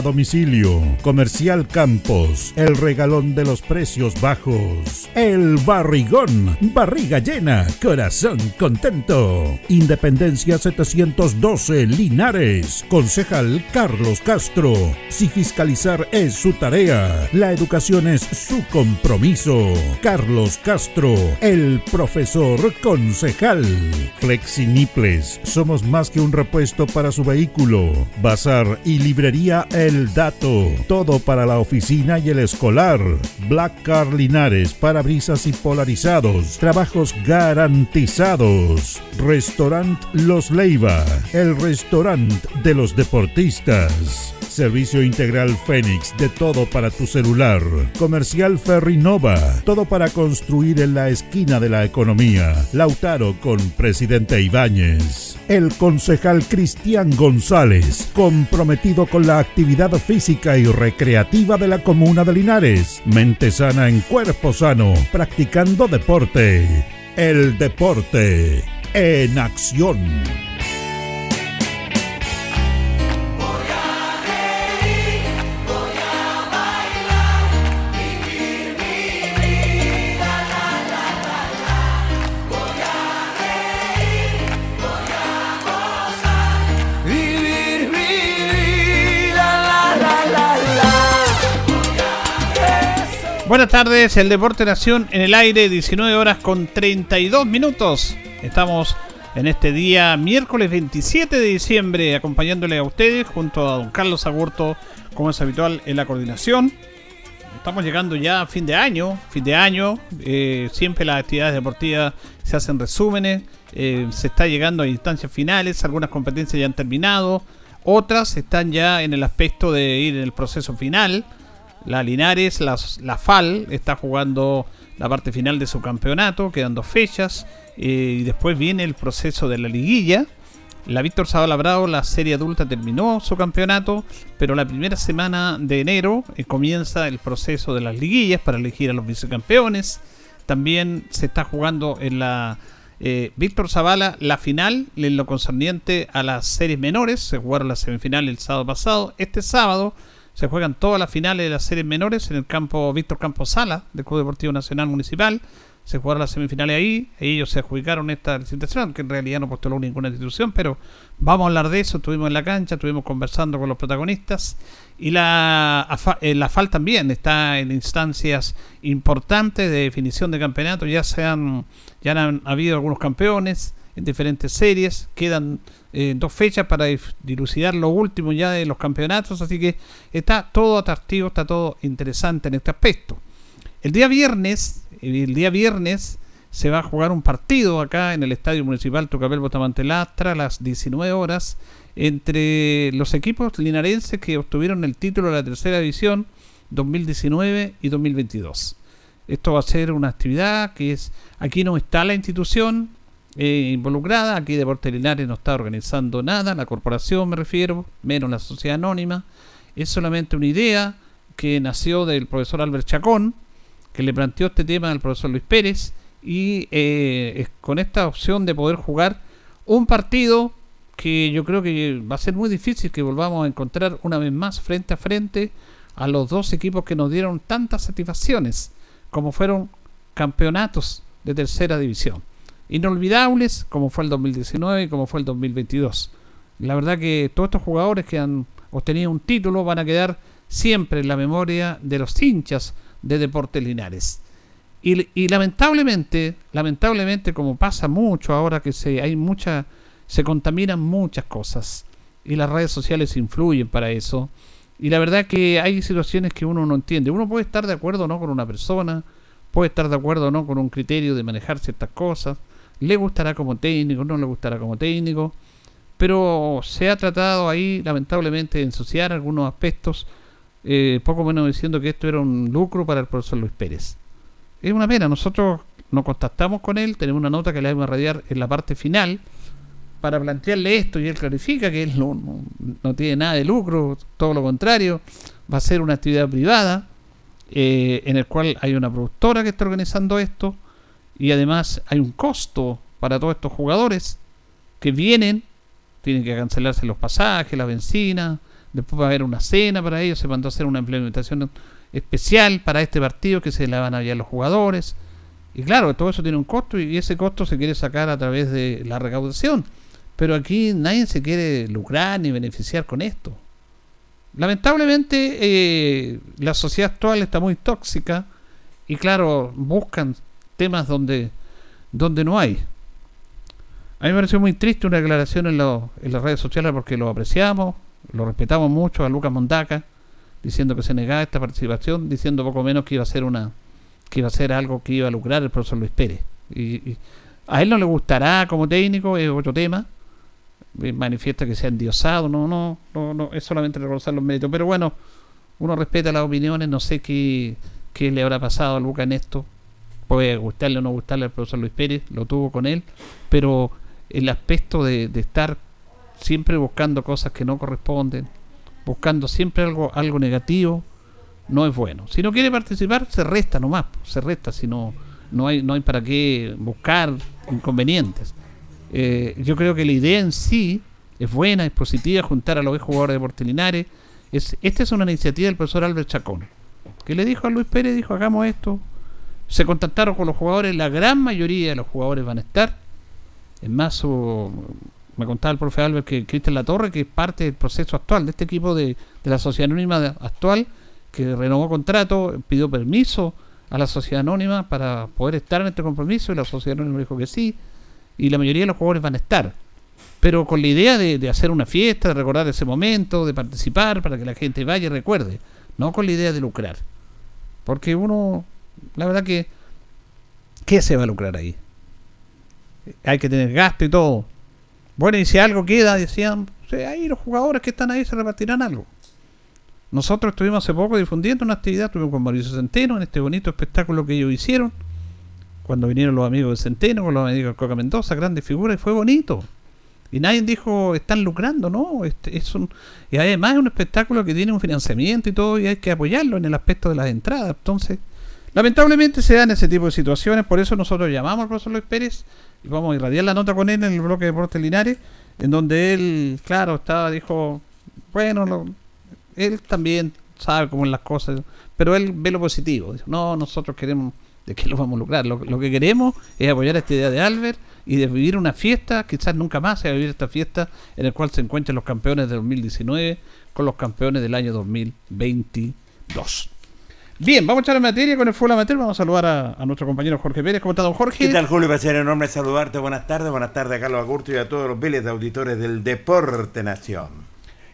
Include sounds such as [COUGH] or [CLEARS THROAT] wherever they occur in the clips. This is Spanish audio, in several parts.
domicilio. Comercial Campos, el regalón de los precios bajos. El barrigón, barriga llena, corazón contento. Independencia 712, Linares. Concejal Carlos Castro. Si fiscalizar es su tarea, la educación es su compromiso. Carlos Castro, el profesor concejal. Flexiniples, somos más que un repuesto para su vehículo. Bazar y librería Dato. Todo para la oficina y el escolar. Black Car Linares, parabrisas y polarizados. Trabajos garantizados. Restaurant Los Leiva. El restaurante de los deportistas. Servicio Integral Fénix, de todo para tu celular. Comercial Ferrinova, todo para construir en la esquina de la economía. Lautaro con Presidente Ibáñez. El concejal Cristian González, comprometido con la actividad física y recreativa de la comuna de Linares. Mente sana en cuerpo sano, practicando deporte. El deporte en acción. Buenas tardes, el Deporte Nación en el aire, 19 horas con 32 minutos. Estamos en este día, miércoles 27 de diciembre, acompañándole a ustedes junto a don Carlos Agurto, como es habitual en la coordinación. Estamos llegando ya a fin de año, fin de año, eh, siempre las actividades deportivas se hacen resúmenes, eh, se está llegando a instancias finales, algunas competencias ya han terminado, otras están ya en el aspecto de ir en el proceso final la Linares, la, la FAL, está jugando la parte final de su campeonato, quedan dos fechas. Eh, y después viene el proceso de la liguilla. La Víctor Zavala Bravo, la serie adulta, terminó su campeonato, pero la primera semana de enero eh, comienza el proceso de las liguillas para elegir a los vicecampeones. También se está jugando en la eh, Víctor Zavala la final en lo concerniente a las series menores. Se jugaron las semifinales el sábado pasado. Este sábado se juegan todas las finales de las series menores en el campo Víctor Campos Sala del Club Deportivo Nacional Municipal. Se jugaron las semifinales ahí, ellos se adjudicaron esta licitación, que en realidad no postuló ninguna institución, pero vamos a hablar de eso. Estuvimos en la cancha, estuvimos conversando con los protagonistas. Y la, eh, la FAL también está en instancias importantes de definición de campeonato. Ya, se han, ya han habido algunos campeones en diferentes series. Quedan eh, dos fechas para dilucidar lo último ya de los campeonatos, así que está todo atractivo, está todo interesante en este aspecto. El día viernes, el día viernes se va a jugar un partido acá en el Estadio Municipal Tucapel Botamante Lastra a las 19 horas entre los equipos linarenses que obtuvieron el título de la tercera división 2019 y 2022. Esto va a ser una actividad que es, aquí no está la institución, eh, involucrada. Aquí Deportes Linares no está organizando nada, la corporación me refiero, menos la sociedad anónima. Es solamente una idea que nació del profesor Albert Chacón, que le planteó este tema al profesor Luis Pérez, y eh, con esta opción de poder jugar un partido que yo creo que va a ser muy difícil que volvamos a encontrar una vez más frente a frente a los dos equipos que nos dieron tantas satisfacciones como fueron campeonatos de tercera división inolvidables, como fue el 2019 y como fue el 2022. La verdad que todos estos jugadores que han obtenido un título van a quedar siempre en la memoria de los hinchas de Deportes Linares. Y, lamentablemente, lamentablemente, como pasa mucho ahora que se hay mucha, se contaminan muchas cosas y las redes sociales influyen para eso. Y la verdad que hay situaciones que uno no entiende. Uno puede estar de acuerdo o no con una persona, puede estar de acuerdo o no con un criterio de manejar ciertas cosas, le gustará como técnico, no le gustará como técnico, pero se ha tratado ahí lamentablemente de ensuciar algunos aspectos, eh, poco menos diciendo que esto era un lucro para el profesor Luis Pérez. Es una pena, nosotros nos contactamos con él, tenemos una nota que le vamos a radiar en la parte final para plantearle esto y él clarifica que él no, tiene nada de lucro, todo lo contrario, va a ser una actividad privada eh, en el cual hay una productora que está organizando esto y además hay un costo para todos estos jugadores que vienen, tienen que cancelarse los pasajes, la benzina, después va a haber una cena para ellos, se mandó a hacer una implementación especial para este partido que se le van a enviar los jugadores. Y claro, todo eso tiene un costo y ese costo se quiere sacar a través de la recaudación. Pero aquí nadie se quiere lucrar ni beneficiar con esto. Lamentablemente eh, la sociedad actual está muy tóxica y claro, buscan temas donde, donde no hay. A mí me pareció muy triste una declaración en, en las redes sociales porque lo apreciamos, lo respetamos mucho a Lucas Mondaca diciendo que se negaba esta participación, diciendo poco menos que iba a ser una que iba a ser algo que iba a lucrar el profesor Luis Pérez. Y, a él no le gustará como técnico, es otro tema. Manifiesta que sea endiosado, no, no, no, no, es solamente reconocer los méritos. Pero bueno, uno respeta las opiniones, no sé qué, qué le habrá pasado a Lucas en esto. Puede gustarle o no gustarle al profesor Luis Pérez, lo tuvo con él, pero el aspecto de, estar siempre buscando cosas que no corresponden, buscando siempre algo, algo negativo, no es bueno. Si no quiere participar, se resta nomás, se resta, si no, no hay, no hay para qué buscar inconvenientes. Eh, yo creo que la idea en sí es buena, es positiva, juntar a los jugadores de Portelinares. Es, esta es una iniciativa del profesor Albert Chacón, que le dijo a Luis Pérez, dijo, hagamos esto. Se contactaron con los jugadores, la gran mayoría de los jugadores van a estar. En más, me contaba el profe Albert que Cristian Latorre, que es parte del proceso actual de este equipo de, la sociedad anónima actual, que renovó contrato, pidió permiso a la sociedad anónima para poder estar en este compromiso y la sociedad anónima dijo que sí, y la mayoría de los jugadores van a estar. Pero con la idea de, hacer una fiesta, de recordar ese momento, de participar para que la gente vaya y recuerde, no con la idea de lucrar. Porque uno, la verdad que, ¿qué se va a lucrar ahí? Hay que tener gasto y todo. Bueno, y si algo queda, decían, ahí los jugadores que están ahí se repartirán algo. Nosotros estuvimos hace poco difundiendo una actividad, estuvimos con Mauricio Centeno en este bonito espectáculo que ellos hicieron. Cuando vinieron los amigos de Centeno, con los amigos de Coca Mendoza, grandes figuras, y fue bonito. Y nadie dijo, están lucrando, ¿no? Este, es un, y además es un espectáculo que tiene un financiamiento y todo, y hay que apoyarlo en el aspecto de las entradas. Entonces, lamentablemente se dan ese tipo de situaciones, por eso nosotros llamamos al profesor Luis Pérez y vamos a irradiar la nota con él en el bloque de Deportes Linares, en donde él, claro, estaba, dijo, bueno, él también sabe cómo son las cosas, pero él ve lo positivo. Dijo, no, nosotros queremos, ¿de qué lo vamos a lucrar? Lo, que queremos es apoyar esta idea de Albert y de vivir una fiesta, quizás nunca más se va a vivir esta fiesta en la cual se encuentren los campeones de 2019 con los campeones del año 2022. Bien, vamos a echar en materia con el fútbol amateur. Vamos a saludar a, nuestro compañero Jorge Pérez. ¿Cómo está, don Jorge? ¿Qué tal, Julio? Va a ser enorme saludarte. Buenas tardes. Buenas tardes a Carlos Agurto y a todos los miles de auditores del Deporte Nación.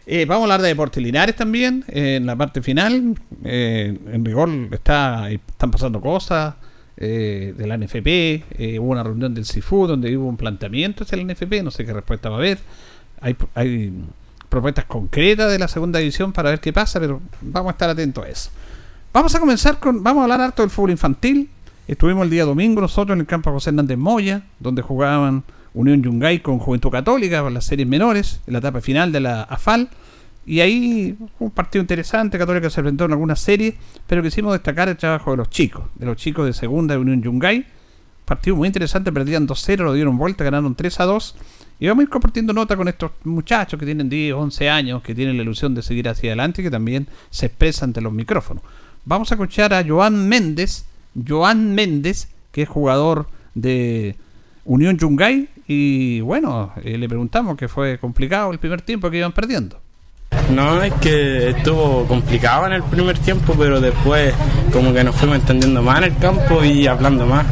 Eh, vamos a hablar de Deportes Linares también, en la parte final. Eh, en rigor está, están pasando cosas eh, de la NFP. hubo una reunión del CIFU donde hubo un planteamiento hacia la NFP. No sé qué respuesta va a haber. Hay, hay propuestas concretas de la segunda división para ver qué pasa, pero vamos a estar atentos a eso. Vamos a comenzar con. Vamos a hablar harto del fútbol infantil. Estuvimos el día domingo nosotros en el campo José Hernández Moya, donde jugaban Unión Yungay con Juventud Católica por las series menores, en la etapa final de la AFAL. Y ahí un partido interesante, Católica se enfrentó en algunas series, pero quisimos destacar el trabajo de los chicos, de los chicos de segunda de Unión Yungay. Partido muy interesante, perdían 2-0, lo dieron vuelta, ganaron 3-2. Y vamos a ir compartiendo nota con estos muchachos que tienen 10, 11 años, que tienen la ilusión de seguir hacia adelante y que también se expresan ante los micrófonos. Vamos a escuchar a Joan Méndez, Joan Méndez, que es jugador de Unión Yungay. Y bueno, eh, le preguntamos que fue complicado el primer tiempo que iban perdiendo. No, es que estuvo complicado en el primer tiempo, pero después como que nos fuimos entendiendo más en el campo y hablando más.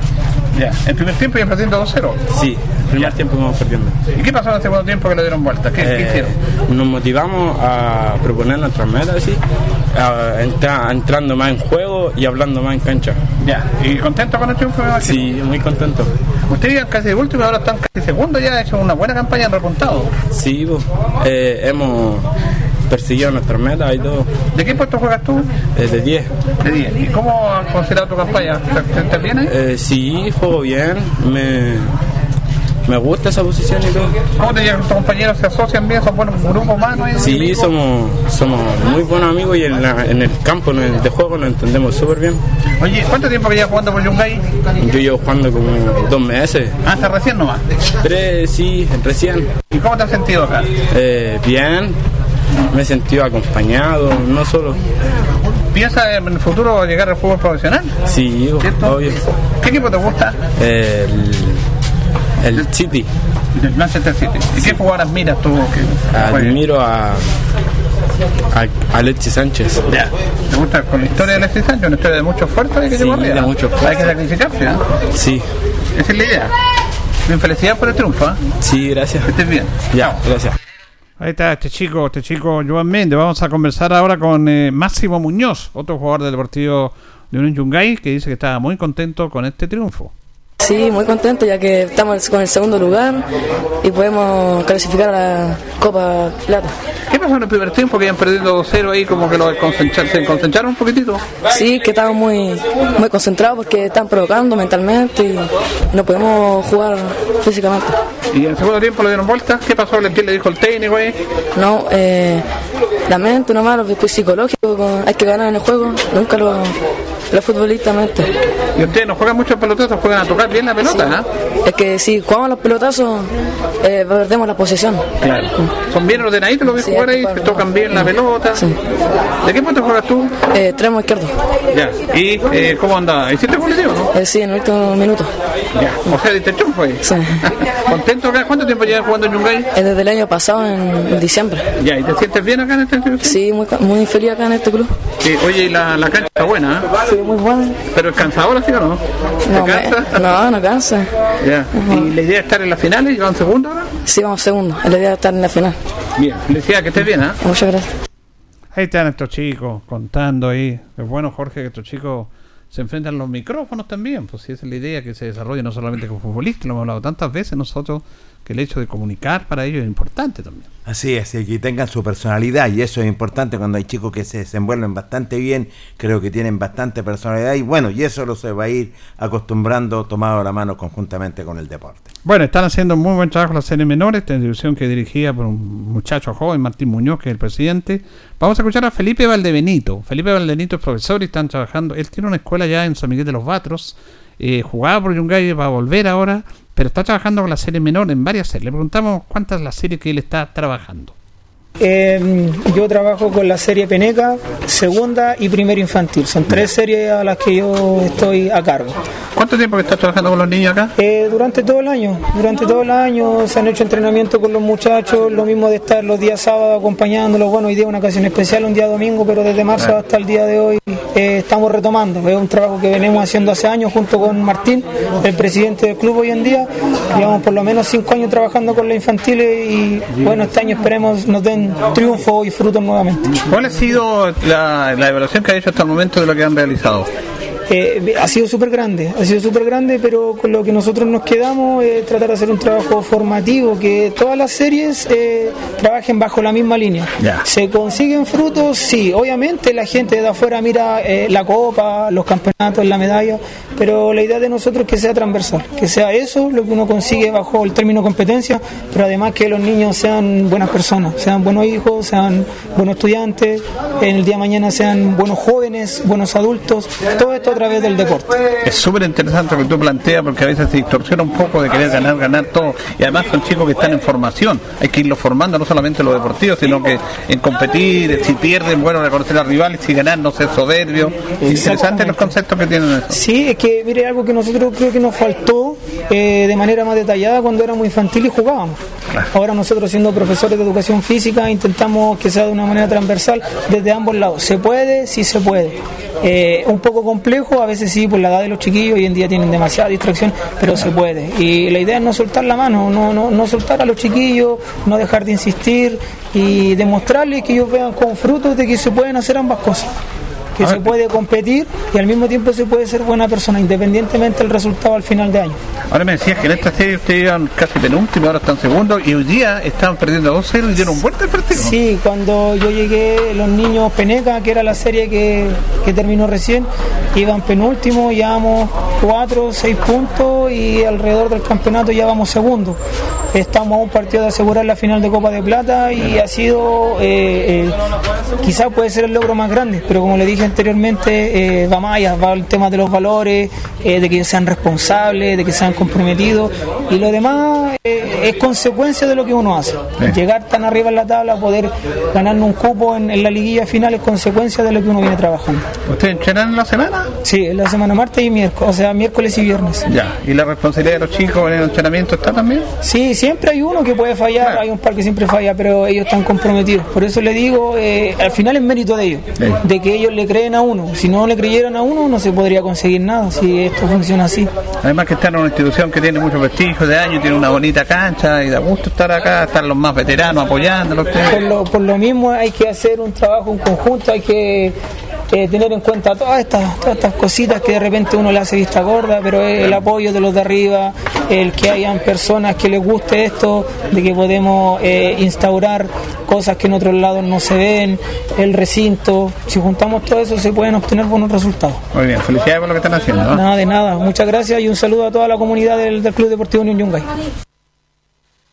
Ya, el primer tiempo ya perdiendo 2-0. Sí, el primer tiempo íbamos perdiendo. ¿Y qué pasó en el segundo tiempo que le dieron vuelta? ¿Qué, ¿qué Eh, hicieron? nos motivamos a proponer nuestras metas, sí, a entra- entrando más en juego y hablando más en cancha. Ya, ¿y contento con el triunfo? Sí, muy contento. Ustedes iban casi de último y ahora están casi segundo ya, han hecho una buena campaña, han repuntado. Sí, pues, eh, hemos perseguido nuestras metas y todo, ¿De qué puesto juegas tú? desde 10. De 10. ¿Y cómo has considerado tu campaña? ¿Te, te? Eh, sí, juego bien, me, me gusta esa posición y todo. ¿Cómo te llevan tus compañeros? ¿Se asocian bien? ¿Son buenos grupos humanos? Sí, amigos? somos, somos muy buenos amigos y en, la- en el campo en el de juego nos entendemos súper bien. Oye, ¿cuánto tiempo que llevas jugando por Yungay? Yo llevo jugando como dos meses, Hasta recién nomás. tres, sí, recién. ¿Y cómo te has sentido acá? Eh, bien, me he sentido acompañado, no solo. ¿Piensas en el futuro llegar al fútbol profesional? Sí, ¿Cierto? obvio. ¿Qué equipo te gusta? El, el City. Del Manchester City. ¿Y qué jugadoras miras tú? que- Admiro a, a Alexis Sánchez. Ya. ¿Te gusta con la historia de Alexis Sánchez? Una historia de mucho esfuerzo hay que Sí, mucho esfuerzo. Hay que sacrificarse, ¿eh? Sí, Esa es la idea. Bien, felicidades por el triunfo, ¿eh? sí, gracias. Que estés bien. Ya, gracias. Ahí está este chico, este chico Joan Méndez. Vamos a conversar ahora con eh, Máximo Muñoz, otro jugador del Deportivo de Unión Yungay, que dice que estaba muy contento con este triunfo. Sí, muy contento ya que estamos con el segundo lugar y podemos clasificar a la Copa Plata. ¿Qué pasó en el primer tiempo que iban perdiendo 2-0 ahí, como que lo desconcentra- se concentraron un poquitito? Sí, que estamos muy, muy concentrados porque están provocando mentalmente y no podemos jugar físicamente. Y en el segundo tiempo le dieron vuelta. ¿Qué pasó? ¿Qué le dijo el técnico ahí? No, eh, la mente nomás, lo psicológico, con- hay que ganar en el juego, nunca lo, lo futbolistamente. Y ustedes no juegan mucho pelotazos, juegan a tocar bien la pelota, ¿ah? Es que si jugamos los pelotazos, eh, perdemos la posesión. Claro. Son bien ordenaditos los que Sí, jugar ahí, que tocan bien la pelota. Sí. ¿De qué punto juegas tú? Eh, extremo izquierdo. Ya. ¿Y eh, cómo anda? ¿Hiciste colectivo, no? Eh, sí, en el último minuto. Ya. O sea, diste triunfo ahí. Sí. [LAUGHS] ¿Contento acá? ¿Cuánto tiempo llevas jugando en Yungay? Eh, desde el año pasado, en diciembre. Ya, ¿y te sientes bien acá en este club? Sí, muy, muy feliz acá en este club. Sí, oye, y la, la cancha está buena, ¿eh? Sí, muy bueno. Pero es cansadora, ¿sí o no? ¿Te No, me- cansa? no, no cansa. [LAUGHS] ¿Y la idea es estar en las finales y van segundo ahora? Sí, vamos segundo. La idea es estar en la final. Bien, felicidades, que estés bien, ¿ah? Muchas gracias. Ahí están estos chicos contando ahí. Es bueno, Jorge, que estos chicos se enfrentan a los micrófonos también. Pues si esa es la idea, que se desarrolle no solamente como futbolistas, lo hemos hablado tantas veces nosotros, que el hecho de comunicar para ellos es importante también. Así es, y que tengan su personalidad y eso es importante cuando hay chicos que se desenvuelven bastante bien, creo que tienen bastante personalidad y bueno, y eso lo se va a ir acostumbrando tomado la mano conjuntamente con el deporte. Bueno, están haciendo muy buen trabajo las series menores, esta institución que dirigida por un muchacho joven, Martín Muñoz, que es el presidente. Vamos a escuchar a Felipe Valdebenito. Felipe Valdebenito es profesor y están trabajando. Él tiene una escuela ya en San Miguel de los Batros. eh, jugaba por Yungay, va a volver ahora, pero está trabajando con la serie menor en varias series. Le preguntamos cuántas las series que él está trabajando. Eh, yo trabajo con la serie Peneca, segunda y primera infantil. Son tres series a las que yo estoy a cargo. ¿Cuánto tiempo que estás trabajando con los niños acá? Eh, durante todo el año, durante todo el año se han hecho entrenamientos con los muchachos, lo mismo de estar los días sábados acompañándolos. Bueno, hoy día es una ocasión especial, un día domingo, pero desde marzo hasta el día de hoy eh, estamos retomando. Es un trabajo que venimos haciendo hace años junto con Martín, el presidente del club hoy en día. Llevamos por lo menos cinco años trabajando con las infantiles y bueno, este año esperemos nos den triunfo y frutos nuevamente. ¿Cuál ha sido la, la evaluación que ha hecho hasta el momento de lo que han realizado? Eh, ha sido súper grande, ha sido súper grande, pero con lo que nosotros nos quedamos es tratar de hacer un trabajo formativo, que todas las series eh, trabajen bajo la misma línea. ¿Se consiguen frutos? Sí, obviamente la gente de afuera mira eh, la copa, los campeonatos, la medalla, pero la idea de nosotros es que sea transversal, que sea eso lo que uno consigue bajo el término competencia, pero además que los niños sean buenas personas, sean buenos hijos, sean buenos estudiantes, en el día de mañana sean buenos jóvenes, buenos adultos, todo esto través del deporte. Es súper interesante lo que tú planteas porque a veces se distorsiona un poco de querer ganar, ganar todo. Y además son chicos que están en formación. Hay que irlos formando no solamente en lo deportivo, sino que en competir, si pierden, bueno, reconocer al rival si ganar, no ser soberbio. Interesantes los conceptos que tienen eso. Sí, es que mire algo que nosotros creo que nos faltó eh, de manera más detallada cuando éramos infantiles y jugábamos. Ahora nosotros siendo profesores de educación física intentamos que sea de una manera transversal desde ambos lados. ¿Se puede? Sí se puede. Eh, un poco complejo, a veces sí, por la edad de los chiquillos, hoy en día tienen demasiada distracción, pero se puede. Y la idea es no soltar la mano, no, no, no soltar a los chiquillos, no dejar de insistir y demostrarles que ellos vean con frutos de que se pueden hacer ambas cosas que se puede competir y al mismo tiempo se puede ser buena persona, independientemente del resultado al final de año. Ahora me decías que en esta serie ustedes iban casi penúltimo, ahora están segundo y hoy día estaban perdiendo 2-0 y dieron vuelta el partido. Sí, cuando yo llegué, los niños Peneca, que era la serie que, que terminó recién, iban penúltimo, llevamos 4, 6 puntos y alrededor del campeonato ya vamos segundo. Estamos a un partido de asegurar la final de Copa de Plata y ha sido, eh, eh, quizás puede ser el logro más grande, pero como le dije anteriormente, eh, va más allá, va el tema de los valores, eh, de que sean responsables, de que sean comprometidos y lo demás eh, es consecuencia de lo que uno hace. Llegar tan arriba en la tabla, poder ganarnos un cupo en, la liguilla final es consecuencia de lo que uno viene trabajando. ¿Ustedes entrenan en la semana? Sí, en la semana martes y miércoles, o sea, miércoles y viernes. Ya, ¿y la responsabilidad de los chicos en el entrenamiento está también? Sí, siempre hay uno que puede fallar, hay un par que siempre falla, pero ellos están comprometidos. Por eso le digo, al final es mérito de ellos, de que ellos le creen a uno. Si no le creyeran a uno, no se podría conseguir nada, si esto funciona así. Además que está en una institución que tiene muchos vestigios de años, tiene una bonita cancha y da gusto estar acá, estar los más veteranos apoyándolos. Por lo, por lo mismo hay que hacer un trabajo en conjunto, hay que eh, tener en cuenta todas estas, todas estas cositas que de repente uno le hace vista gorda, pero el apoyo de los de arriba, el que hayan personas que les guste esto, de que podemos eh, instaurar cosas que en otros lados no se ven, el recinto, si juntamos todo eso se pueden obtener buenos resultados. Muy bien, felicidades por lo que están haciendo. Nada de nada, muchas gracias y un saludo a toda la comunidad del, Club Deportivo Unión Yungay.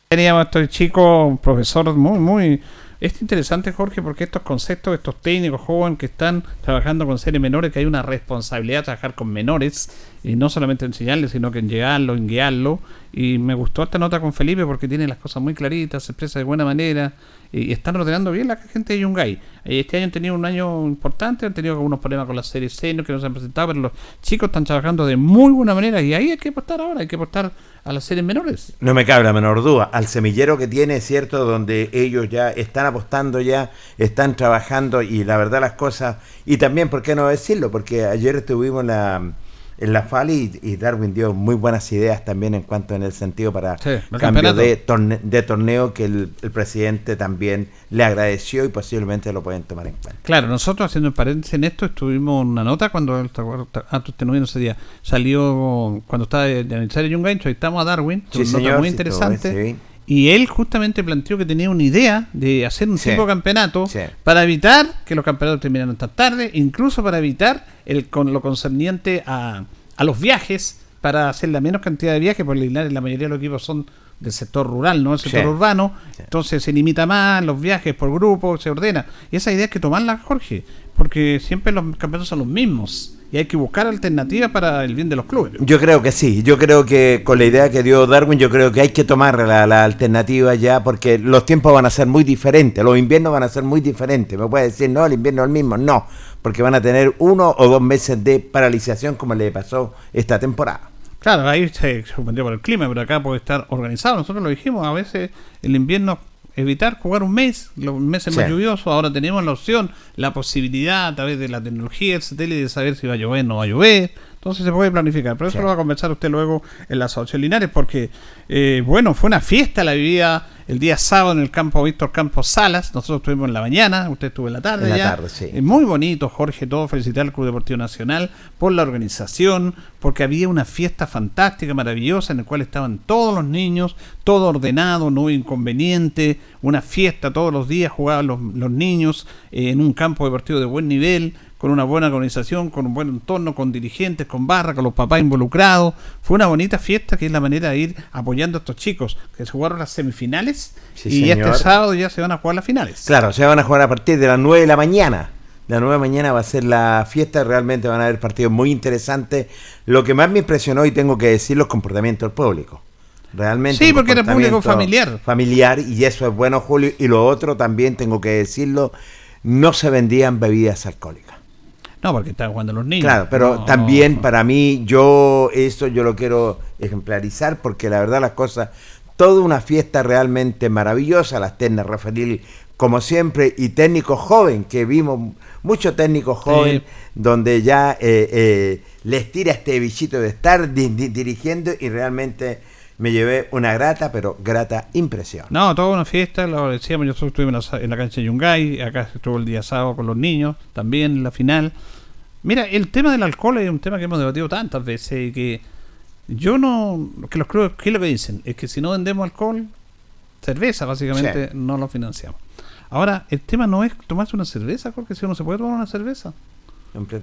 Teníamos a este chico, profesor muy, muy es interesante, Jorge, porque estos conceptos, estos técnicos jóvenes que están trabajando con seres menores, que hay una responsabilidad de trabajar con menores, y no solamente enseñarles, sino que en llegarlo, en guiarlo. Y me gustó esta nota con Felipe porque tiene las cosas muy claritas, se expresa de buena manera, y están ordenando bien la gente de Yungay. Este año han tenido un año importante, han tenido algunos problemas con la serie senior que no se han presentado, pero los chicos están trabajando de muy buena manera, y ahí hay que apostar ahora, hay que apostar a las series menores. No me cabe la menor duda, al semillero que tiene, cierto, donde ellos ya están apostando ya, están trabajando y la verdad las cosas, y también, ¿por qué no decirlo? Porque ayer tuvimos la en la FAL y, Darwin dio muy buenas ideas también en cuanto en el sentido para cambio de, de, torneo que el, presidente también le agradeció y posiblemente lo pueden tomar en cuenta. Claro, nosotros haciendo el paréntesis en esto estuvimos una nota cuando ah, usted no ese día salió cuando estaba de, aniversario Young Gancho, ahí estamos a Darwin, sí, nota muy interesante. Y él justamente planteó que tenía una idea de hacer un tipo de campeonato para evitar que los campeonatos terminaran tan tarde, incluso para evitar el con lo concerniente a, a los viajes, para hacer la menos cantidad de viajes, porque la mayoría de los equipos son del sector rural, no del sector urbano, entonces se limita más los viajes por grupo, se ordena. Y esa idea hay que tomarla, Jorge, porque siempre los campeonatos son los mismos y hay que buscar alternativas para el bien de los clubes. Yo creo que sí, yo creo que con la idea que dio Darwin, yo creo que hay que tomar la, alternativa ya porque los tiempos van a ser muy diferentes, los inviernos van a ser muy diferentes. Me puede decir, no, el invierno es el mismo, no, porque van a tener uno o dos meses de paralización como le pasó esta temporada. Claro, ahí se suspendió por el clima, pero acá puede estar organizado. Nosotros lo dijimos, a veces el invierno evitar jugar un mes, los meses más lluviosos, ahora tenemos la opción, la posibilidad a través de la tecnología, el satélite, de saber si va a llover o no va a llover. Entonces se puede planificar. Pero eso lo va a conversar usted luego en las asociación Linares, porque, eh, bueno, fue una fiesta la vivida el día sábado en el campo Víctor Campos Salas. Nosotros estuvimos en la mañana, usted estuvo en la tarde. En la tarde, sí. Eh, muy bonito, Jorge, todo. Felicitar al Club Deportivo Nacional por la organización, porque había una fiesta fantástica, maravillosa, en la cual estaban todos los niños, todo ordenado, no inconveniente. Una fiesta todos los días, jugaban los, los niños eh, en un campo deportivo de buen nivel con una buena organización, con un buen entorno, con dirigentes, con barra, con los papás involucrados. Fue una bonita fiesta que es la manera de ir apoyando a estos chicos que se jugaron las semifinales y este sábado ya se van a jugar las finales. Claro, se van a jugar a partir de las 9 de la mañana. La nueva mañana va a ser la fiesta, realmente van a haber partidos muy interesantes. Lo que más me impresionó, y tengo que decir, los comportamientos del público. Realmente. Sí, porque era público familiar. Familiar, y eso es bueno, Julio. Y lo otro también, tengo que decirlo, no se vendían bebidas alcohólicas. No, porque están jugando los niños. Claro, pero también para mí, yo eso yo lo quiero ejemplarizar porque la verdad las cosas toda una fiesta realmente maravillosa, las ternas Rafael como siempre, y técnicos joven, que vimos muchos técnicos jóvenes, donde ya eh, eh, les tira este bichito de estar dirigiendo y realmente me llevé una grata, pero grata impresión. No, toda una fiesta, lo decíamos, yo estuve en la, en la cancha de Yungay, acá estuvo el día sábado con los niños, también en la final. Mira, el tema del alcohol es un tema que hemos debatido tantas veces y que yo no. que los clubes, ¿qué que dicen? Es que si no vendemos alcohol, cerveza, básicamente, no lo financiamos. Ahora, el tema no es tomarse una cerveza, porque si uno se puede tomar una cerveza.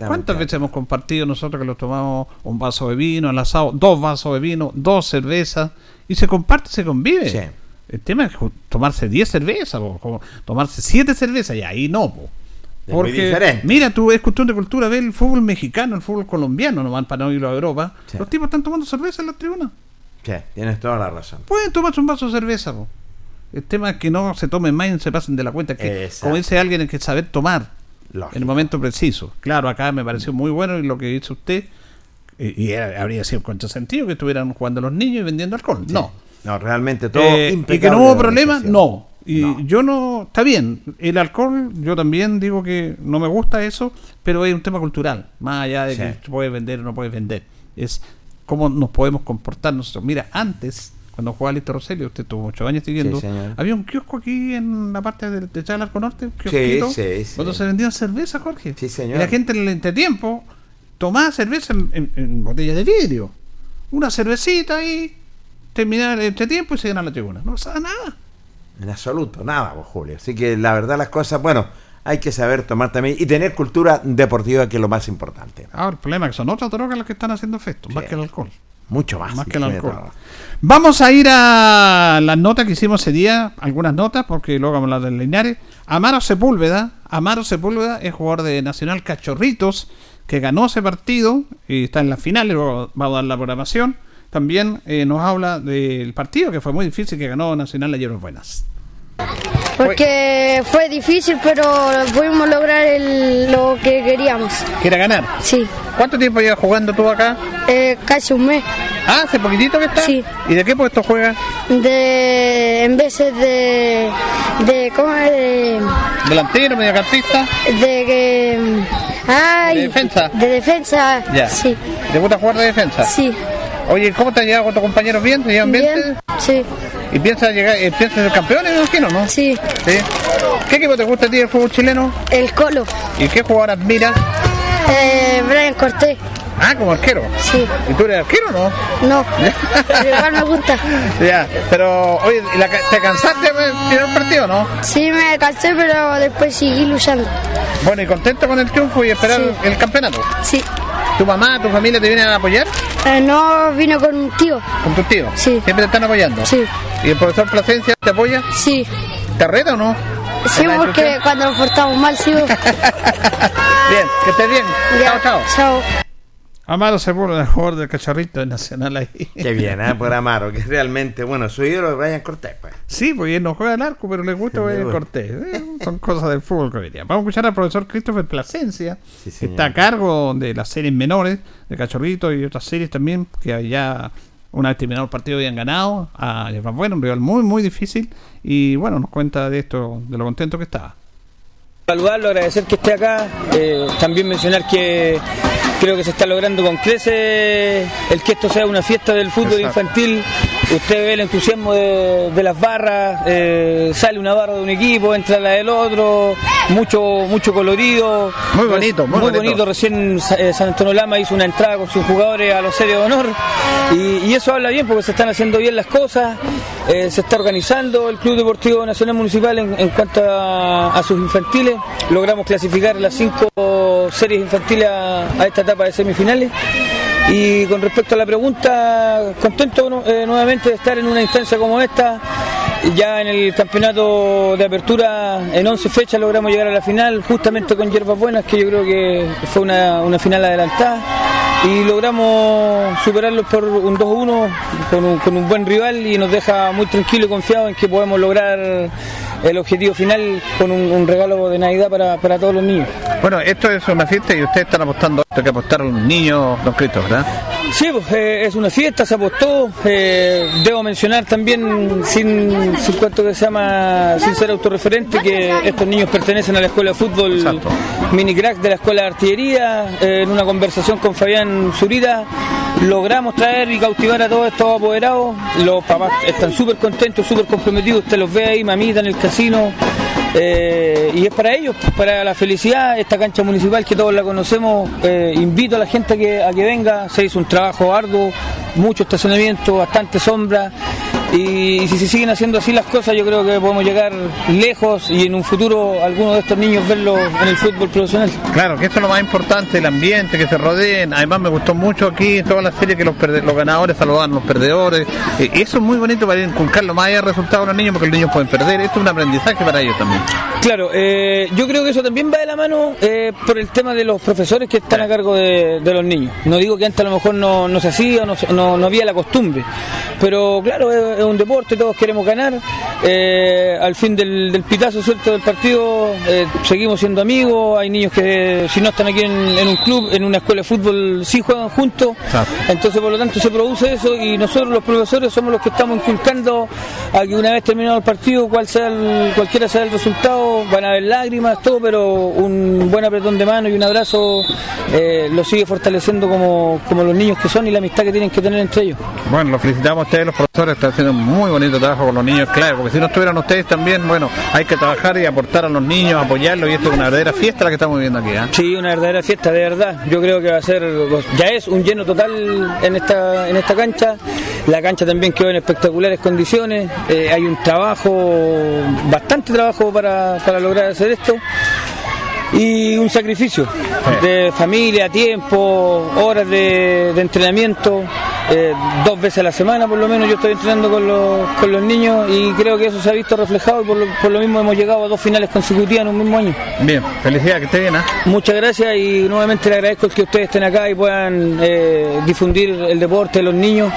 ¿Cuántas veces hemos compartido nosotros que nos tomamos un vaso de vino, al asado, dos vasos de vino, dos cervezas, y se comparte, se convive? El tema es tomarse 10 cervezas, o tomarse 7 cervezas, y ahí no. Porque, mira, tú es cuestión de cultura, ve el fútbol mexicano, el fútbol colombiano, no van para no irlo a Europa. Los tipos están tomando cerveza en la tribuna. Sí, tienes toda la razón. Pueden tomarse un vaso de cerveza, El tema es que no se tomen más y se pasen de la cuenta. Que, como dice alguien, hay que saber tomar en el momento preciso. Claro, acá me pareció muy bueno y lo que dice usted, y, habría sido con sentido que estuvieran jugando los niños y vendiendo alcohol. No. No, realmente todo eh, Y que no hubo problema, no. Y yo no, está bien, el alcohol, yo también digo que no me gusta eso, pero es un tema cultural, más allá de que puedes vender o no puedes vender. Es cómo nos podemos comportar nosotros. Mira, antes, cuando jugaba Listo Roselio, usted tuvo muchos años siguiendo, había un kiosco aquí en la parte de, de Arco Norte, un kiosquito, cuando se vendían cerveza, Jorge. Y la gente en el entretiempo tomaba cerveza en, en, botellas de vidrio. Una cervecita y terminaba el entretiempo y se ganaba la tribuna. No pasaba nada. En absoluto, nada, vos, Julio. Así que la verdad las cosas, bueno, hay que saber tomar también y tener cultura deportiva, que es lo más importante. Ahora, el problema es que son otras drogas las que están haciendo efecto, más que el alcohol. Mucho más. Más que el alcohol. Vamos a ir a las notas que hicimos ese día, algunas notas, porque luego vamos a hablar del Linares. Amaro Sepúlveda, Amaro Sepúlveda es jugador de Nacional Cachorritos, que ganó ese partido y está en la final, luego va a dar la programación también eh, nos habla del partido que fue muy difícil que ganó Nacional ayer Buenas. Porque fue difícil, pero pudimos lograr lo que queríamos. ¿Que era ganar? Sí. ¿Cuánto tiempo llevas jugando tú acá? Eh, casi un mes. Ah, hace poquitito que estás. Sí. ¿Y de qué puesto juegas? De. En veces de. de ¿Cómo es? De, ¿Delantero, mediocampista? De que. Ay, ¿De defensa? De defensa. Ya. Sí. ¿Te gusta jugar de defensa? Sí. Oye, ¿cómo te has llegado con tus compañeros bien? ¿Te llevan bien? Sí. ¿Y piensas llegar, eh, piensas ser campeón, me imagino, no? Sí. sí. ¿Qué equipo te gusta a ti del fútbol chileno? El Colo. ¿Y qué jugador admiras? Eh, Brian Cortés. Ah, como arquero. Sí. ¿Y tú eres arquero o no? No. [LAUGHS] pero igual me gusta. Ya, pero oye, ¿te cansaste de tirar un partido no? Sí, me cansé, pero después seguí luchando. Bueno, ¿y contento con el triunfo y esperar el campeonato? Sí. ¿Tu mamá, tu familia te vienen a apoyar? Eh, no, vino con un tío. ¿Con tu tío? Sí. ¿Siempre te están apoyando? Sí. ¿Y el profesor Plasencia te apoya? Sí. ¿Te reta o no? Sí, porque cuando nos portamos mal, sí. [LAUGHS] bien, que estés bien. Chao, chao. Chao. Amaro Sepúlveda, el jugador del cacharrito nacional ahí. Qué bien, ¿eh? por Amaro, que realmente, bueno, su ídolo es Brian Cortés. Pues. Sí, porque él no juega al arco, pero le gusta [LAUGHS] Brian Cortés. Eh, son cosas del fútbol que diría. Vamos a escuchar al profesor Christopher Plasencia, que está a cargo de las series menores, de Cachorrito y otras series también, que ya una vez terminado el partido habían ganado a Bueno, un rival muy, muy difícil. Y bueno, nos cuenta de esto, de lo contento que estaba. Saludarlo, agradecer que esté acá. Eh, también mencionar que creo que se está logrando con crece el que esto sea una fiesta del fútbol infantil. Usted ve el entusiasmo de, las barras, eh, sale una barra de un equipo, entra la del otro, mucho mucho colorido. Muy bonito, muy, bonito. Recién eh, San Antonio Lama hizo una entrada con sus jugadores a los serios de honor y, eso habla bien porque se están haciendo bien las cosas, se está organizando el Club Deportivo Nacional Municipal en, cuanto a sus infantiles logramos clasificar las cinco series infantiles a, esta etapa de semifinales. Y con respecto a la pregunta, contento eh, nuevamente de estar en una instancia como esta. Ya en el campeonato de apertura, en 11 fechas logramos llegar a la final, justamente con Hierbas Buenas, que yo creo que fue una, final adelantada. Y logramos superarlos por un 2-1 con, con un buen rival y nos deja muy tranquilo y confiado en que podemos lograr el objetivo final con un, regalo de Navidad para, para, todos los niños. Bueno, esto es una fiesta y ustedes están apostando Hay que apostar a los niños, don Cristo, ¿verdad? Sí, pues, eh, es una fiesta, se apostó. Eh, debo mencionar también, sin, sin cuanto que se llama, sin ser autorreferente, que estos niños pertenecen a la escuela de fútbol mini crack de la escuela de artillería. Eh, en una conversación con Fabián Zurida, logramos traer y cautivar a todos estos apoderados. Los papás están súper contentos, súper comprometidos. Usted los ve ahí, mamita en el casino. Eh, y es para ellos, para la felicidad, esta cancha municipal que todos la conocemos, eh, invito a la gente a que, a que venga, se hizo un trabajo arduo, mucho estacionamiento, bastante sombra, y, si se siguen haciendo así las cosas yo creo que podemos llegar lejos y en un futuro algunos de estos niños verlos en el fútbol profesional. Claro, que esto es lo más importante, el ambiente, que se rodeen, además me gustó mucho aquí toda la serie que los, los ganadores saludan a los perdedores, eh, eso es muy bonito para inculcar más allá del resultado a los niños porque los niños pueden perder, esto es un aprendizaje para ellos también. Claro, eh, yo creo que eso también va de la mano eh, por el tema de los profesores que están a cargo de, los niños. No digo que antes a lo mejor no, no se hacía, no, no, no había la costumbre, pero claro, es, un deporte, todos queremos ganar. Eh, al fin del, pitazo suelto del partido seguimos siendo amigos, hay niños que si no están aquí en, un club, en una escuela de fútbol, sí juegan juntos, entonces por lo tanto se produce eso y nosotros los profesores somos los que estamos inculcando a que una vez terminado el partido, cual sea el, cualquiera sea el resultado, van a haber lágrimas, todo, pero un buen apretón de mano y un abrazo eh, lo sigue fortaleciendo como, como los niños que son y la amistad que tienen que tener entre ellos. Bueno, los felicitamos a ustedes, los profesores, están haciendo un muy bonito trabajo con los niños, claro, porque si no estuvieran ustedes también, bueno, hay que trabajar y aportar a los niños, apoyarlos y esto es una verdadera fiesta la que estamos viviendo aquí. ¿eh? Sí, una verdadera fiesta, de verdad. Yo creo que va a ser, ya es un lleno total en esta, en esta cancha. La cancha también quedó en espectaculares condiciones. Eh, hay un trabajo, bastante trabajo para, para lograr hacer esto y un sacrificio de familia, tiempo, horas de, entrenamiento, eh, dos veces a la semana por lo menos yo estoy entrenando con los, con los niños y creo que eso se ha visto reflejado y por lo, por lo mismo hemos llegado a dos finales consecutivas en un mismo año. Bien, felicidades, que esté bien. ¿eh? Muchas gracias y nuevamente le agradezco que ustedes estén acá y puedan eh, difundir el deporte de los niños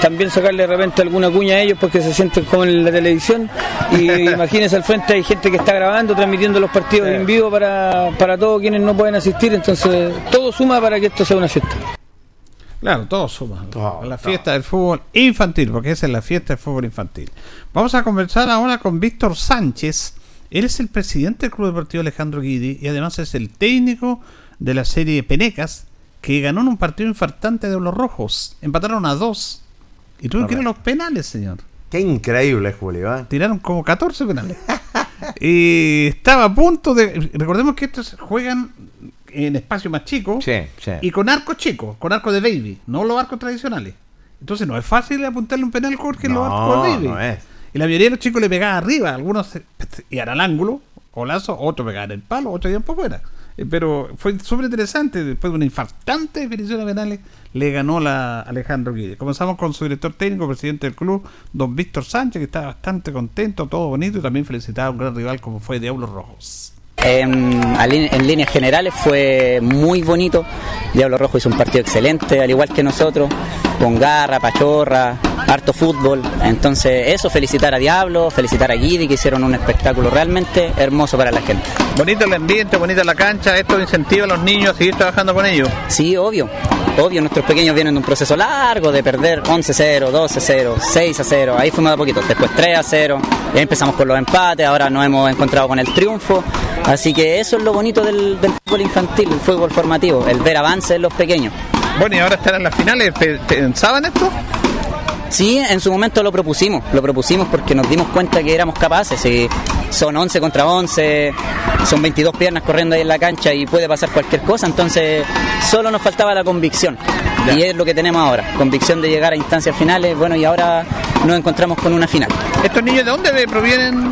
también sacarle de repente alguna cuña a ellos porque se sienten como en la televisión y [LAUGHS] imagínense al frente hay gente que está grabando, transmitiendo los partidos en vivo para, para todos quienes no pueden asistir, entonces todo suma para que esto sea una fiesta. Claro, todo suma. la fiesta del fútbol infantil, porque esa es la fiesta del fútbol infantil. Vamos a conversar ahora con Víctor Sánchez. Él es el presidente del Club Deportivo Alejandro Guidi y además es el técnico de la serie Penecas, que ganó en un partido infartante de los rojos. Empataron a dos y tuve que ir a los penales, señor. Qué increíble, Julio. ¿eh? Tiraron como 14 penales. [LAUGHS] y estaba a punto de. Recordemos que estos juegan en espacio más chico sí, sí. y con arcos chicos, con arcos de baby, no los arcos tradicionales. Entonces no es fácil apuntarle un penal Jorge en los arcos de baby. No es. Y la mayoría de los chicos le pegaban arriba, algunos iban al ángulo, o lazo, otros pegaban el palo, otros iban por fuera. Eh, pero fue súper interesante. Después de una infartante definición de penales, le ganó la Alejandro Guide. Comenzamos con su director técnico, presidente del club, don Víctor Sánchez, que está bastante contento, todo bonito, y también felicitaba a un gran rival como fue Diablos Rojos. En, en, líneas generales fue muy bonito. Diablo Rojo hizo un partido excelente, al igual que nosotros, con garra, pachorra, harto fútbol. Entonces, eso, felicitar a Diablo, felicitar a Guidi, que hicieron un espectáculo realmente hermoso para la gente. Bonito el ambiente, bonita la cancha, esto incentiva a los niños a seguir trabajando con ellos. Sí, obvio. Obvio, nuestros pequeños vienen de un proceso largo de perder 11-0, 12-0, 6-0, ahí fuimos de a poquito, después 3-0, ya empezamos con los empates, ahora nos hemos encontrado con el triunfo, así que eso es lo bonito del, fútbol infantil, el fútbol formativo, el ver avances en los pequeños. Bueno, y ahora están en las finales, ¿pensaban esto? Sí, en su momento lo propusimos, lo propusimos porque nos dimos cuenta que éramos capaces. Y son 11 contra 11, son 22 piernas corriendo ahí en la cancha y puede pasar cualquier cosa, entonces solo nos faltaba la convicción. Y es lo que tenemos ahora, convicción de llegar a instancias finales, bueno, y ahora nos encontramos con una final. ¿Estos niños de dónde provienen?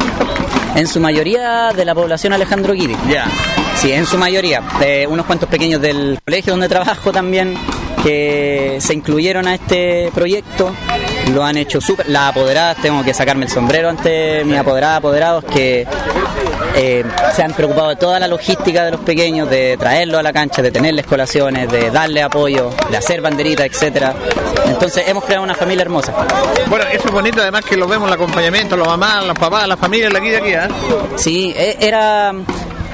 En su mayoría de la población Alejandro Guidi. Ya. Sí, en su mayoría. De unos cuantos pequeños del colegio donde trabajo también, que se incluyeron a este proyecto, lo han hecho súper. Las apoderadas, tengo que sacarme el sombrero ante mis apoderadas, apoderados, que eh, se han preocupado de toda la logística de los pequeños, de traerlos a la cancha, de tenerles colaciones, de darle apoyo, de hacer banderitas, etcétera. Entonces hemos creado una familia hermosa. Bueno, eso es bonito, además que lo vemos el acompañamiento, los mamás, los papás, la familia, la guía aquí, ¿eh? Sí, e, era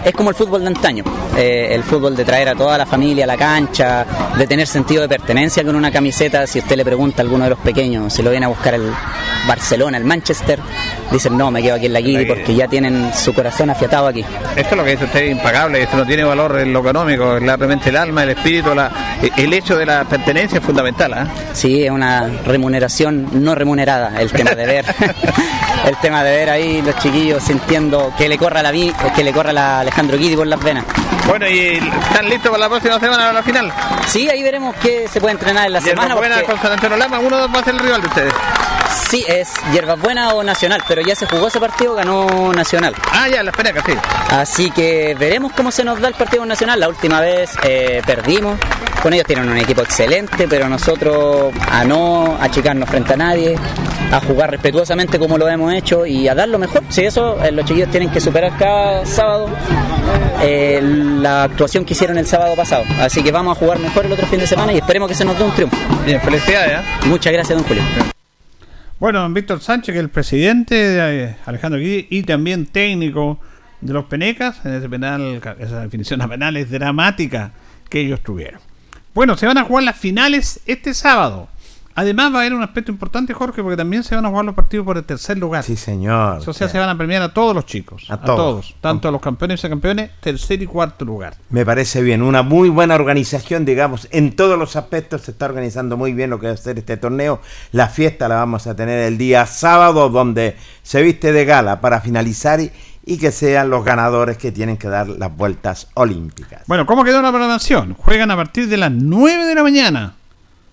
es como el fútbol de antaño, eh, el fútbol de traer a toda la familia a la cancha, de tener sentido de pertenencia con una camiseta. Si usted le pregunta a alguno de los pequeños si lo viene a buscar el Barcelona, el Manchester, dicen no, me quedo aquí en la Guidi porque ya tienen su corazón afiatado aquí. Esto es lo que dice usted impagable, esto no tiene valor en lo económico, es realmente el alma, el espíritu, la, el hecho de la pertenencia es fundamental. ¿eh? Sí, es una remuneración no remunerada el tema de ver. [LAUGHS] el tema de ver ahí los chiquillos sintiendo que le corra la que le corra la Alejandro Guidi por las venas. Bueno, ¿y están listos para la próxima semana a la final? Sí, ahí veremos qué se puede entrenar en la semana. Buena con San Antonio Lama, uno va a ser el rival de ustedes. Sí, es Hierbas Buena o Nacional, pero ya se jugó ese partido, ganó Nacional. Ah, ya, la espera sí. Así que veremos cómo se nos da el partido Nacional. La última vez eh, perdimos. Con ellos tienen un equipo excelente, pero nosotros a no achicarnos frente a nadie, a jugar respetuosamente como lo hemos hecho y a dar lo mejor. Si eso, eh, los chiquillos tienen que superar cada sábado eh, la actuación que hicieron el sábado pasado. Así que vamos a jugar mejor el otro fin de semana y esperemos que se nos dé un triunfo. Bien, felicidades. Muchas gracias, don Julio. Bueno, Víctor Sánchez, que es el presidente de eh, Alejandro Guidi y también técnico de los Penecas, en ese penal, esa definición a penal es dramática que ellos tuvieron. Bueno, se van a jugar las finales este sábado. Además va a haber un aspecto importante, Jorge, porque también se van a jugar los partidos por el tercer lugar. Sí, señor. O sea, se van a premiar a todos los chicos. A, todos. Tanto a los campeones y campeones, tercer y cuarto lugar. Me parece bien. Una muy buena organización, digamos. En todos los aspectos se está organizando muy bien lo que va a ser este torneo. La fiesta la vamos a tener el día sábado, donde se viste de gala para finalizar y, y que sean los ganadores que tienen que dar las vueltas olímpicas. Bueno, ¿cómo quedó la programación? Juegan a partir de las 9 de la mañana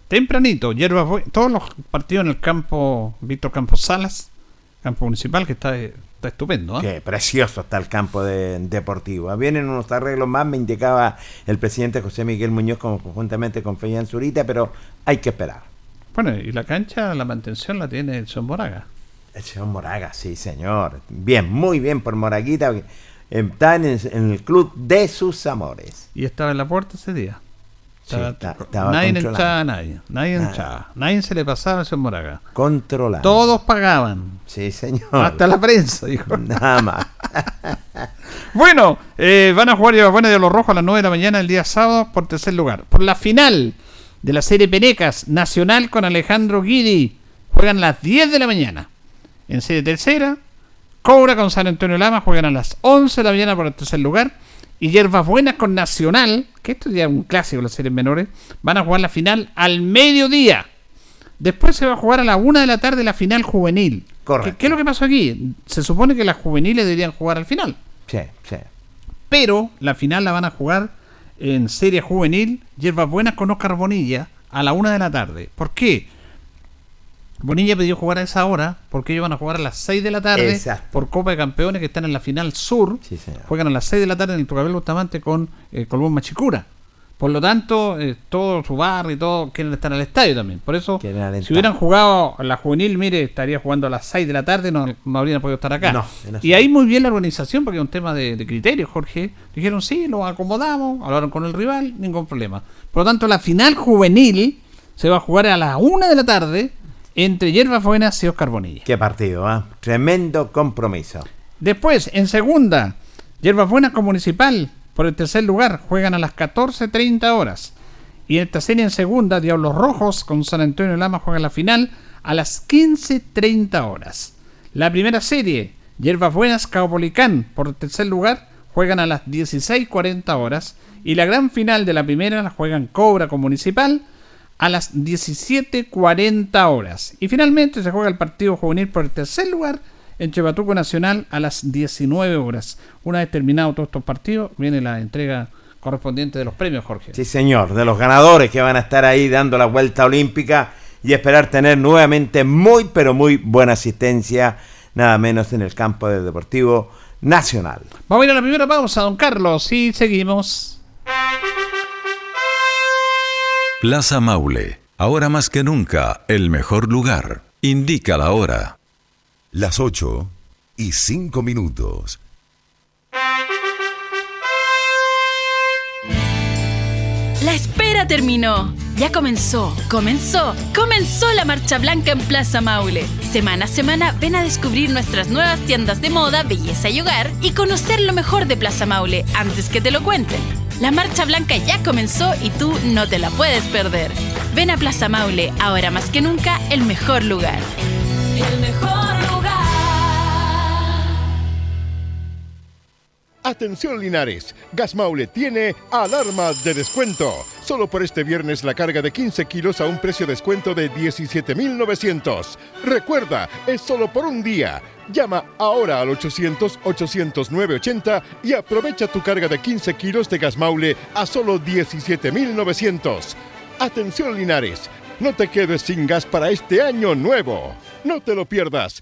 tempranito, hierbas todos los partidos en el campo Víctor Campos Salas, campo municipal, que está, está estupendo. ¿eh? Qué precioso está el campo de, deportivo. Vienen unos arreglos más, me indicaba el presidente José Miguel Muñoz conjuntamente con Feyan Zurita, pero hay que esperar. Bueno, y la cancha, la mantención la tiene el señor Moraga. El señor Moraga, sí, señor. Bien, muy bien por Moraguita. Está en el club de sus amores. Y estaba en la puerta ese día nadie echaba a nadie. Nadie Nadie se le pasaba a ese Moraga. Controlado. Todos pagaban. Sí, señor. Hasta la prensa, dijo. [LAUGHS] Nada más. [LAUGHS] bueno, eh, van a jugar Lleva Buena de los Rojos a las 9 de la mañana el día sábado por tercer lugar. Por la final de la serie Penecas Nacional con Alejandro Guidi. Juegan a las 10 de la mañana. En serie tercera, Cobra con San Antonio Lama juegan a las 11 de la mañana por el tercer lugar y Hierbas Buenas con Nacional, que esto ya es un clásico de las series menores, van a jugar la final al mediodía. Después se va a jugar a la una de la tarde la final juvenil. Correcto. ¿Qué, es lo que pasó aquí? Se supone que las juveniles deberían jugar al final. Sí, sí. Pero la final la van a jugar en serie juvenil, Hierbas Buenas con Oscar Bonilla a la una de la tarde. ¿Por qué? Bonilla pidió jugar a esa hora porque ellos van a jugar a las 6 de la tarde por Copa de Campeones que están en la final sur. Juegan a las 6 de la tarde en el Tucabel Bustamante con eh, Colbún Machicura. Por lo tanto, eh, todo su barrio y todo quieren estar en el estadio también. Por eso, si hubieran jugado a la juvenil, mire, estaría jugando a las 6 de la tarde, no, no habrían podido estar acá. y ahí muy bien la organización, porque es un tema de, de criterio, Jorge. Dijeron, sí, lo acomodamos, hablaron con el rival, ningún problema. Por lo tanto, la final juvenil se va a jugar a las 1 de la tarde entre Hierbas Buenas y Oscar Bonilla. Qué partido, ¿ah? Tremendo compromiso. Después, en segunda, Hierbas Buenas con Municipal, por el tercer lugar, juegan a las 14.30 horas. Y en esta serie en segunda, Diablos Rojos con San Antonio Lama juegan la final a las 15.30 horas. La primera serie, Hierbas Buenas Caupolicán, por el tercer lugar, juegan a las 16.40 horas. Y la gran final de la primera la juegan Cobra con Municipal a las 17.40 horas. Y finalmente se juega el partido juvenil por el tercer lugar en Chebatuco Nacional a las 19 horas. Una vez terminado todos estos partidos, viene la entrega correspondiente de los premios, Jorge. Sí, señor, de los ganadores que van a estar ahí dando la vuelta olímpica y esperar tener nuevamente muy, pero muy buena asistencia, nada menos en el campo del Deportivo Nacional. Vamos a ir a la primera pausa, don Carlos, y seguimos. Plaza Maule, ahora más que nunca, el mejor lugar. Indica la hora. Las 8 y 5 minutos. La espera terminó. Ya comenzó, comenzó, comenzó la Marcha Blanca en Plaza Maule. Semana a semana ven a descubrir nuestras nuevas tiendas de moda, belleza y hogar y conocer lo mejor de Plaza Maule antes que te lo cuenten. La Marcha Blanca ya comenzó y tú no te la puedes perder. Ven a Plaza Maule, ahora más que nunca, el mejor lugar. Atención Linares, Gas Maule tiene alarmas de descuento. Solo por este viernes la carga de 15 kilos a un precio descuento de 17.900. Recuerda, es solo por un día. Llama ahora al 800-800-980 y aprovecha tu carga de 15 kilos de gas maule a solo 17.900. Atención Linares, no te quedes sin gas para este año nuevo. No te lo pierdas.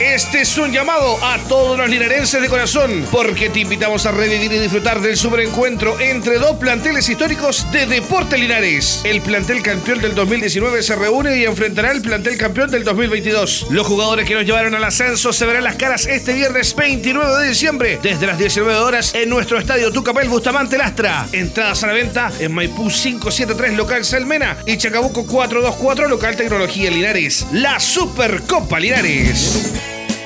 Este es un llamado a todos los linarenses de corazón, porque te invitamos a revivir y disfrutar del superencuentro entre dos planteles históricos de Deporte Linares. El plantel campeón del 2019 se reúne y enfrentará al plantel campeón del 2022. Los jugadores que nos llevaron al ascenso se verán las caras este viernes 29 de diciembre, desde las 19 horas, en nuestro estadio Tucapel Bustamante Lastra. Entradas a la venta en Maipú 573 local Salmena y Chacabuco 424 local Tecnología Linares. La Supercopa Linares.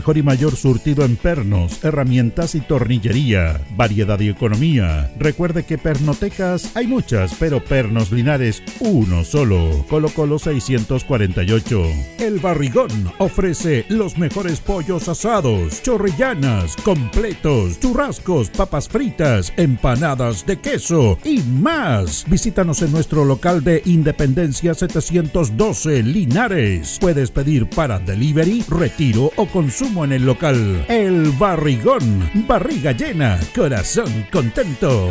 y mayor surtido en pernos, herramientas y tornillería. Variedad y economía. Recuerde que pernotecas hay muchas, pero Pernos Linares uno solo. Colo Colo 648. El Barrigón ofrece los mejores pollos asados, chorrillanas, completos, churrascos papas fritas, empanadas de queso y más. Visítanos en nuestro local de Independencia 712 Linares. Puedes pedir para delivery, retiro o consumo en el local. El Barrigón, barriga llena, corazón contento.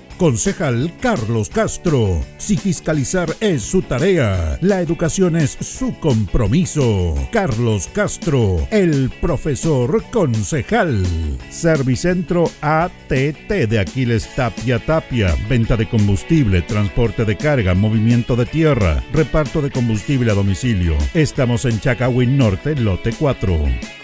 Concejal Carlos Castro. Si fiscalizar es su tarea, la educación es su compromiso. Carlos Castro, el profesor concejal. Servicentro ATT de Aquiles Tapia Tapia. Venta de combustible, transporte de carga, movimiento de tierra, reparto de combustible a domicilio. Estamos en Chacawin Norte, lote 4.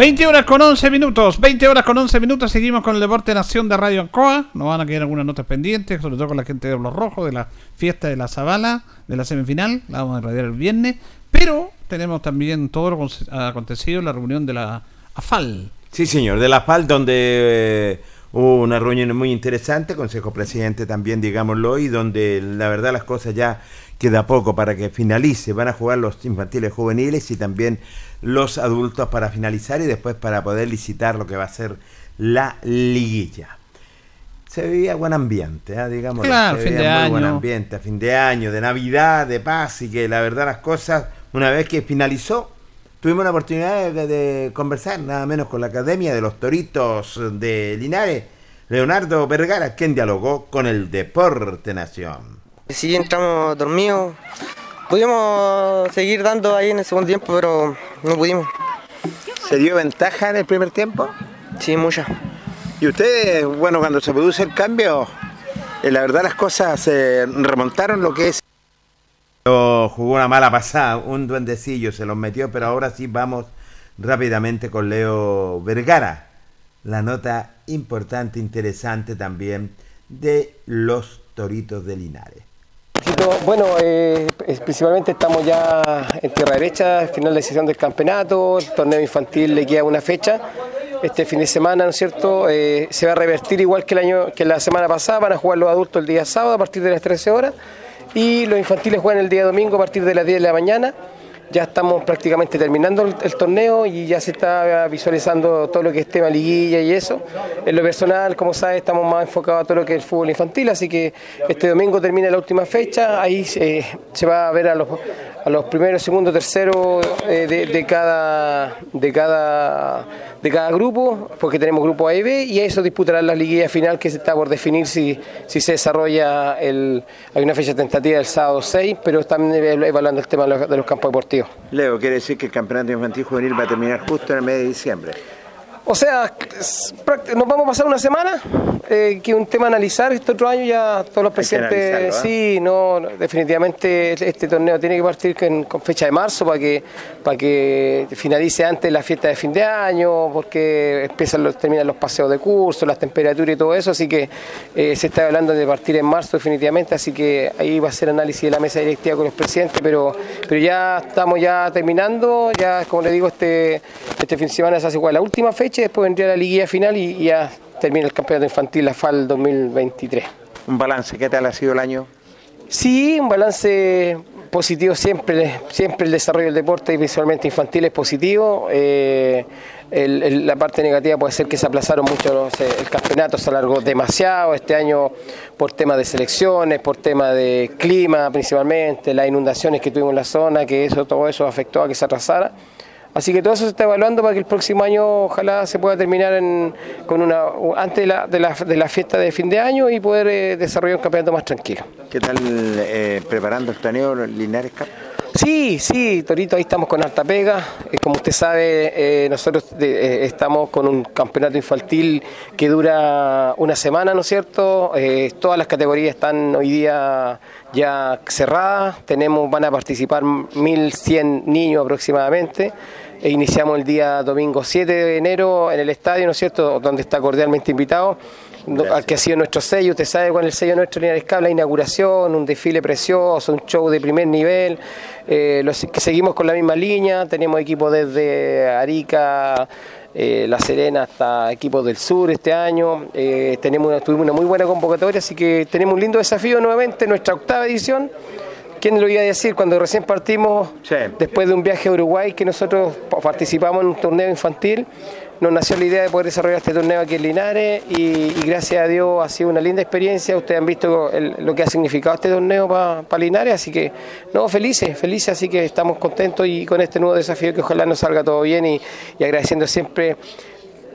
20 horas con 11 minutos, 20 horas con 11 minutos, seguimos con el Deporte Nación de Radio Ancoa, nos van a quedar algunas notas pendientes, sobre todo con la gente de Los Rojos, de la fiesta de la Zabala, de la semifinal, la vamos a radiar el viernes, pero tenemos también todo lo acontecido en la reunión de la AFAL. Sí, señor, de la AFAL, donde eh, hubo una reunión muy interesante, Consejo Presidente también, digámoslo, y donde la verdad las cosas ya queda poco para que finalice, van a jugar los infantiles juveniles y también los adultos para finalizar y después para poder licitar lo que va a ser la liguilla. Se veía buen ambiente, ¿eh? digamos. Claro, se fin veía de muy buen ambiente, a fin de año, de Navidad, de paz y que la verdad las cosas, una vez que finalizó, tuvimos la oportunidad de, de conversar nada menos con la Academia de los Toritos de Linares, Leonardo Vergara, quien dialogó con el Deporte Nación. Sí, entramos dormidos. Pudimos seguir dando ahí en el segundo tiempo, pero no pudimos. ¿Se dio ventaja en el primer tiempo? Sí, mucha. ¿Y ustedes, bueno, cuando se produce el cambio, eh, la verdad las cosas se remontaron lo que es... Jugó una mala pasada, un duendecillo se los metió, pero ahora sí vamos rápidamente con Leo Vergara. La nota importante, interesante también de los Toritos de Linares. Bueno, eh, principalmente estamos ya en tierra derecha, final de sesión del campeonato, el torneo infantil le queda una fecha. Este fin de semana, ¿no es cierto? Eh, se va a revertir igual que el año que la semana pasada, van a jugar los adultos el día sábado a partir de las 13 horas y los infantiles juegan el día domingo a partir de las 10 de la mañana. Ya estamos prácticamente terminando el, torneo y ya se está visualizando todo lo que es tema liguilla y eso. En lo personal, como sabes, estamos más enfocados a todo lo que es el fútbol infantil, así que este domingo termina la última fecha, ahí eh, se va a ver a los, a los primeros, segundos, terceros eh, de, cada, de, cada, de cada grupo, porque tenemos grupo A y B, y a eso disputarán la liguilla final que se está por definir si, si se desarrolla, el, hay una fecha tentativa el sábado 6, pero están evaluando el tema de los campos deportivos. Leo, quiere decir que el campeonato infantil juvenil va a terminar justo en el mes de diciembre. O sea, nos vamos a pasar una semana, eh, que es un tema a analizar. Este otro año ya todos los presidentes, ¿eh? sí, no, definitivamente este este torneo tiene que partir con, con fecha de marzo para que para que finalice antes la fiesta de fin de año, porque empiezan los, terminan los paseos de curso, las temperaturas y todo eso, así que eh, se está hablando de partir en marzo definitivamente, así que ahí va a ser análisis de la mesa directiva con los presidentes, pero pero ya estamos ya terminando, ya como le digo, este, este fin de semana se hace igual la última fecha después vendría la liguilla final y, y ya termina el campeonato infantil, la FAL 2023. Un balance, ¿qué tal ha sido el año? Sí, un balance positivo siempre, siempre el desarrollo del deporte y principalmente infantil es positivo. Eh, el- el- la parte negativa puede ser que se aplazaron mucho los, eh, el campeonato, se alargó demasiado este año por temas de selecciones, por temas de clima principalmente, las inundaciones que tuvimos en la zona, que eso todo eso afectó a que se atrasara. Así que todo eso se está evaluando para que el próximo año ojalá se pueda terminar en- con una antes de la, de la- de la fiesta de fin de año y poder eh, desarrollar un campeonato más tranquilo. ¿Qué tal eh, preparando el torneo Linares Cup? Sí, sí, Torito, ahí estamos con alta pega. Eh, como usted sabe, eh, nosotros eh, estamos con un campeonato infantil que dura una semana, ¿no es cierto? todas las categorías están hoy día ya cerradas. Tenemos, van a participar 1.100 niños aproximadamente. E iniciamos el día domingo 7 de enero en el estadio, ¿no es cierto?, donde está cordialmente invitado al que ha sido nuestro sello. Usted sabe cuál es el sello nuestro Linares Cable, la inauguración, un desfile precioso, un show de primer nivel, eh, que seguimos con la misma línea, tenemos equipos desde Arica, eh, La Serena hasta equipos del sur este año, eh, tenemos tuvimos una muy buena convocatoria, así que tenemos un lindo desafío nuevamente, nuestra octava edición. ¿Quién lo iba a decir cuando recién partimos, después de un viaje a Uruguay, que nosotros participamos en un torneo infantil? nos nació la idea de poder desarrollar este torneo aquí en Linares y, gracias a Dios ha sido una linda experiencia. Ustedes han visto lo que ha significado este torneo para Linares, así que no, felices, felices, así que estamos contentos y con este nuevo desafío que ojalá nos salga todo bien y, agradeciendo siempre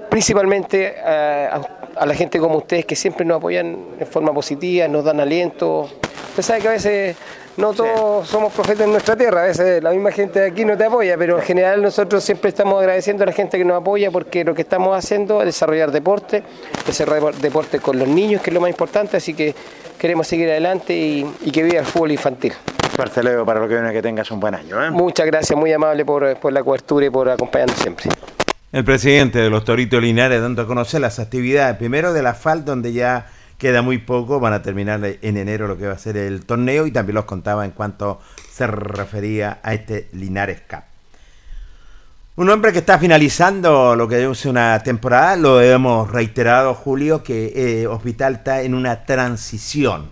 principalmente a, a, la gente como ustedes que siempre nos apoyan en forma positiva, nos dan aliento. Usted sabe que a veces no todos somos profetas en nuestra tierra, a veces la misma gente de aquí no te apoya, pero en general nosotros siempre estamos agradeciendo a la gente que nos apoya porque lo que estamos haciendo es desarrollar deporte, desarrollar deporte con los niños, que es lo más importante, así que queremos seguir adelante y, que viva el fútbol infantil. Marcelo, para lo que viene que tengas un buen año. ¿eh? Muchas gracias, muy amable por, por la cobertura y por acompañarnos siempre. El presidente de los Toritos Linares dando a conocer las actividades, primero de la FAL, donde ya queda muy poco, van a terminar en enero lo que va a ser el torneo y también los contaba en cuanto se refería a este Linares Cup. Un hombre que está finalizando lo que es una temporada, lo hemos reiterado Julio, que eh, Hospital está en una transición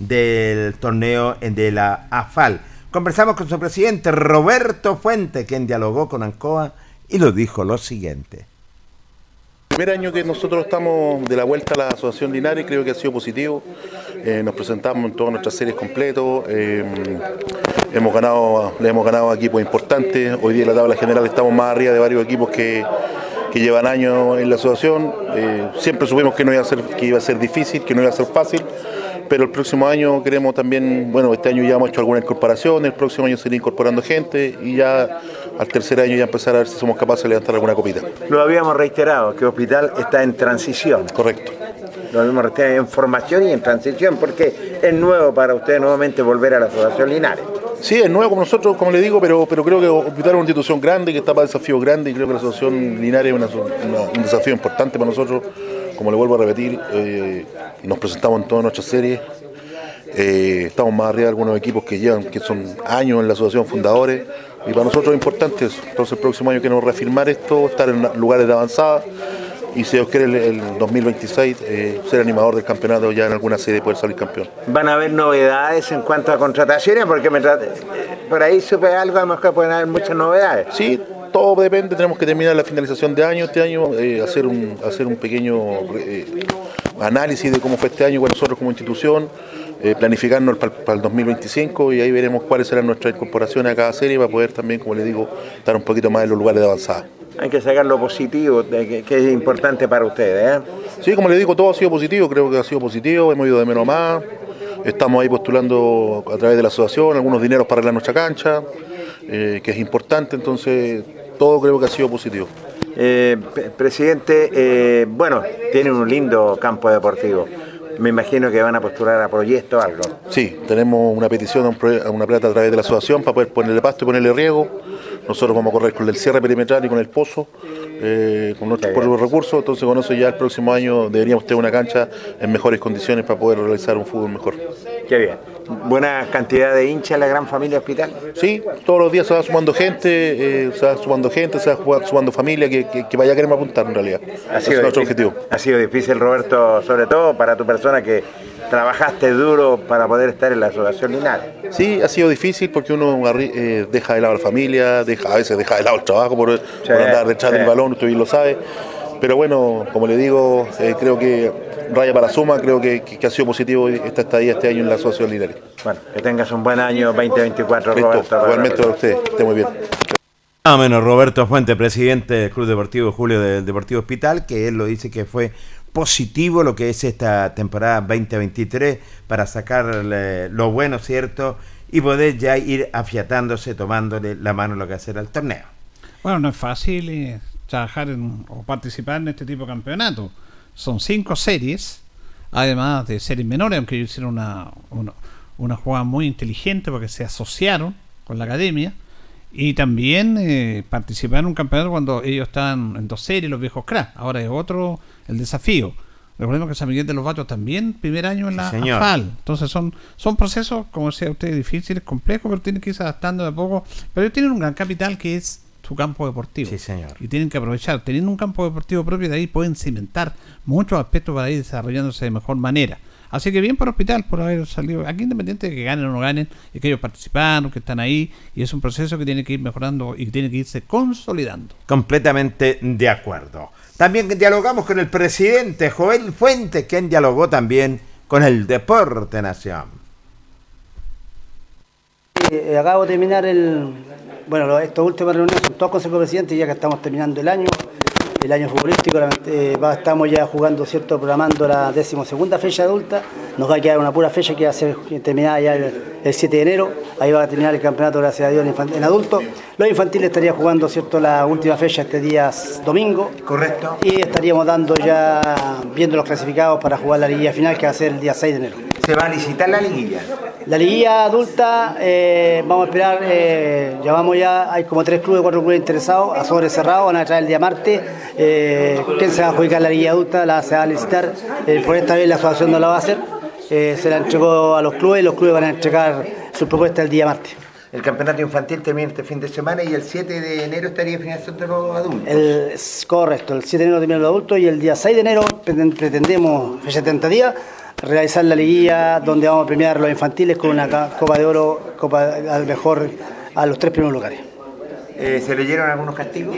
del torneo de la AFAL. Conversamos con su presidente Roberto Fuente, quien dialogó con Ancoa y lo dijo lo siguiente. Primer año que nosotros estamos de la vuelta a la Asociación Linares, creo que ha sido positivo. Eh, nos presentamos en todas nuestras series completos. Eh, hemos ganado, le hemos ganado equipos importantes. Hoy día en la tabla general estamos más arriba de varios equipos que, llevan años en la asociación. Eh, siempre supimos que no iba a ser, que iba a ser difícil, que no iba a ser fácil pero el próximo año queremos también, bueno, este año ya hemos hecho alguna incorporación, el próximo año seguir incorporando gente y ya al tercer año ya empezar a ver si somos capaces de levantar alguna copita. Lo habíamos reiterado, que Hospital está en transición. Correcto. Lo habíamos reiterado en formación y en transición, porque es nuevo para ustedes nuevamente volver a la Asociación Linares. Sí, es nuevo como nosotros, como le digo, pero, pero creo que Hospital es una institución grande, que está para desafíos grandes y creo que la Asociación Linares es un desafío importante para nosotros. Como le vuelvo a repetir, eh, nos presentamos en todas nuestras series. Eh, estamos más arriba de algunos equipos que llevan, que son años en la asociación fundadores y para nosotros es importante eso. Entonces el próximo año queremos reafirmar esto, estar en lugares de avanzada y si Dios quiere el, 2026 eh, ser animador del campeonato ya en alguna serie poder salir campeón. ¿Van a haber novedades en cuanto a contrataciones? Porque me por ahí supe algo, a lo mejor pueden haber muchas novedades. Sí, todo depende, tenemos que terminar la finalización de año, este año, eh, hacer, un, hacer un pequeño eh, análisis de cómo fue este año con nosotros como institución eh, planificarnos para, el 2025 y ahí veremos cuáles serán nuestras incorporaciones a cada serie para poder también, como le digo, estar un poquito más en los lugares de avanzada. Hay que sacar lo positivo, que, que es importante para ustedes. ¿eh? Sí, como le digo, todo ha sido positivo, creo que ha sido positivo, hemos ido de menos a más, estamos ahí postulando a través de la asociación algunos dineros para arreglar nuestra cancha, eh, que es importante, entonces todo creo que ha sido positivo. Eh, presidente, bueno, tiene un lindo campo deportivo. Me imagino que van a postular a proyecto algo. Sí, tenemos una petición a, una plata a través de la asociación para poder ponerle pasto y ponerle riego. Nosotros vamos a correr con el cierre perimetral y con el pozo, eh, con nuestros propios recursos. Entonces, con eso ya el próximo año deberíamos tener una cancha en mejores condiciones para poder realizar un fútbol mejor. Qué bien. ¿Buena cantidad de hinchas la gran familia hospital? Sí, todos los días se va sumando gente, eh, se va sumando gente, se va sumando familia que, que, vaya a querer apuntar en realidad. Ha sido es nuestro objetivo. Ha sido difícil, Roberto, sobre todo para tu persona que trabajaste duro para poder estar en la asociación Linares. Sí, ha sido difícil porque uno eh, deja de lado la familia, deja, a veces deja de lado el trabajo por, andar detrás del balón, usted bien lo sabe. Pero bueno, como le digo, eh, creo que raya para suma, creo que, ha sido positivo esta estadía este año en la Asociación Linares. Bueno, que tengas un buen año 2024, Roberto. Igualmente para usted, esté muy bien. Más o menos Roberto Fuente, presidente del Club Deportivo Julio del Deportivo Hospital, que él lo dice que fue positivo lo que es esta temporada 2023 para sacar lo bueno, ¿cierto? y poder ya ir afiatándose, tomándole la mano a lo que hacer al torneo. Bueno, no es fácil eh, trabajar en- o participar en este tipo de campeonato. Son cinco series, además de series menores, aunque ellos hicieron una, una, una jugada muy inteligente porque se asociaron con la academia y también eh, participar en un campeonato cuando ellos estaban en dos series, los viejos cracks. Ahora es otro el desafío. Recordemos que San Miguel de los Batos también, primer año en la Sí. AFAL. Entonces son, son procesos, como decía usted, difíciles, complejos, pero tienen que irse adaptando de a poco. Pero ellos tienen un gran capital que es su campo deportivo. Sí, señor. Y tienen que aprovechar. Teniendo un campo deportivo propio, de ahí pueden cimentar muchos aspectos para ir desarrollándose de mejor manera. Así que bien por Hospital por haber salido. Aquí independiente de que ganen o no ganen, es que ellos participaron, que están ahí. Y es un proceso que tiene que ir mejorando y tiene que irse consolidando. Completamente de acuerdo. También dialogamos con el presidente Joel Fuentes, quien dialogó también con el Deporte Nación. Eh, acabo de terminar el. Bueno, estas últimas reuniones son todos consejos presidentes, ya que estamos terminando el año, el año futbolístico. eh, estamos ya jugando, ¿cierto? Programando la decimosegunda fecha adulta. Nos va a quedar una pura fecha que va a ser terminada ya el, el 7 de enero. Ahí va a terminar el campeonato, gracias a Dios, en, en adulto. Los infantiles estarían jugando, ¿cierto? La última fecha este día domingo. Correcto. Y estaríamos dando ya, viendo los clasificados para jugar la liguilla final, que va a ser el día 6 de enero. Se va a licitar la liguilla. La liguilla adulta, eh, vamos a esperar, eh, ya vamos ya, hay como tres clubes, cuatro clubes interesados, a sobre cerrado, van a traer el día martes. Eh, ¿Quién se va a adjudicar la liguilla adulta? La se va a licitar. Eh, por esta vez la asociación no la va a hacer. Se la entregó a los clubes y los clubes van a entregar su propuesta el día martes. El campeonato infantil termina este fin de semana y el 7 de enero estaría finalizando los adultos. El, correcto, el 7 de enero termina los adultos y el día 6 de enero preten- pretendemos, fecha tentativa, realizar la liguilla donde vamos a premiar a los infantiles con una Copa de Oro, Copa al mejor a los tres primeros lugares. Eh, ¿Se leyeron algunos castigos?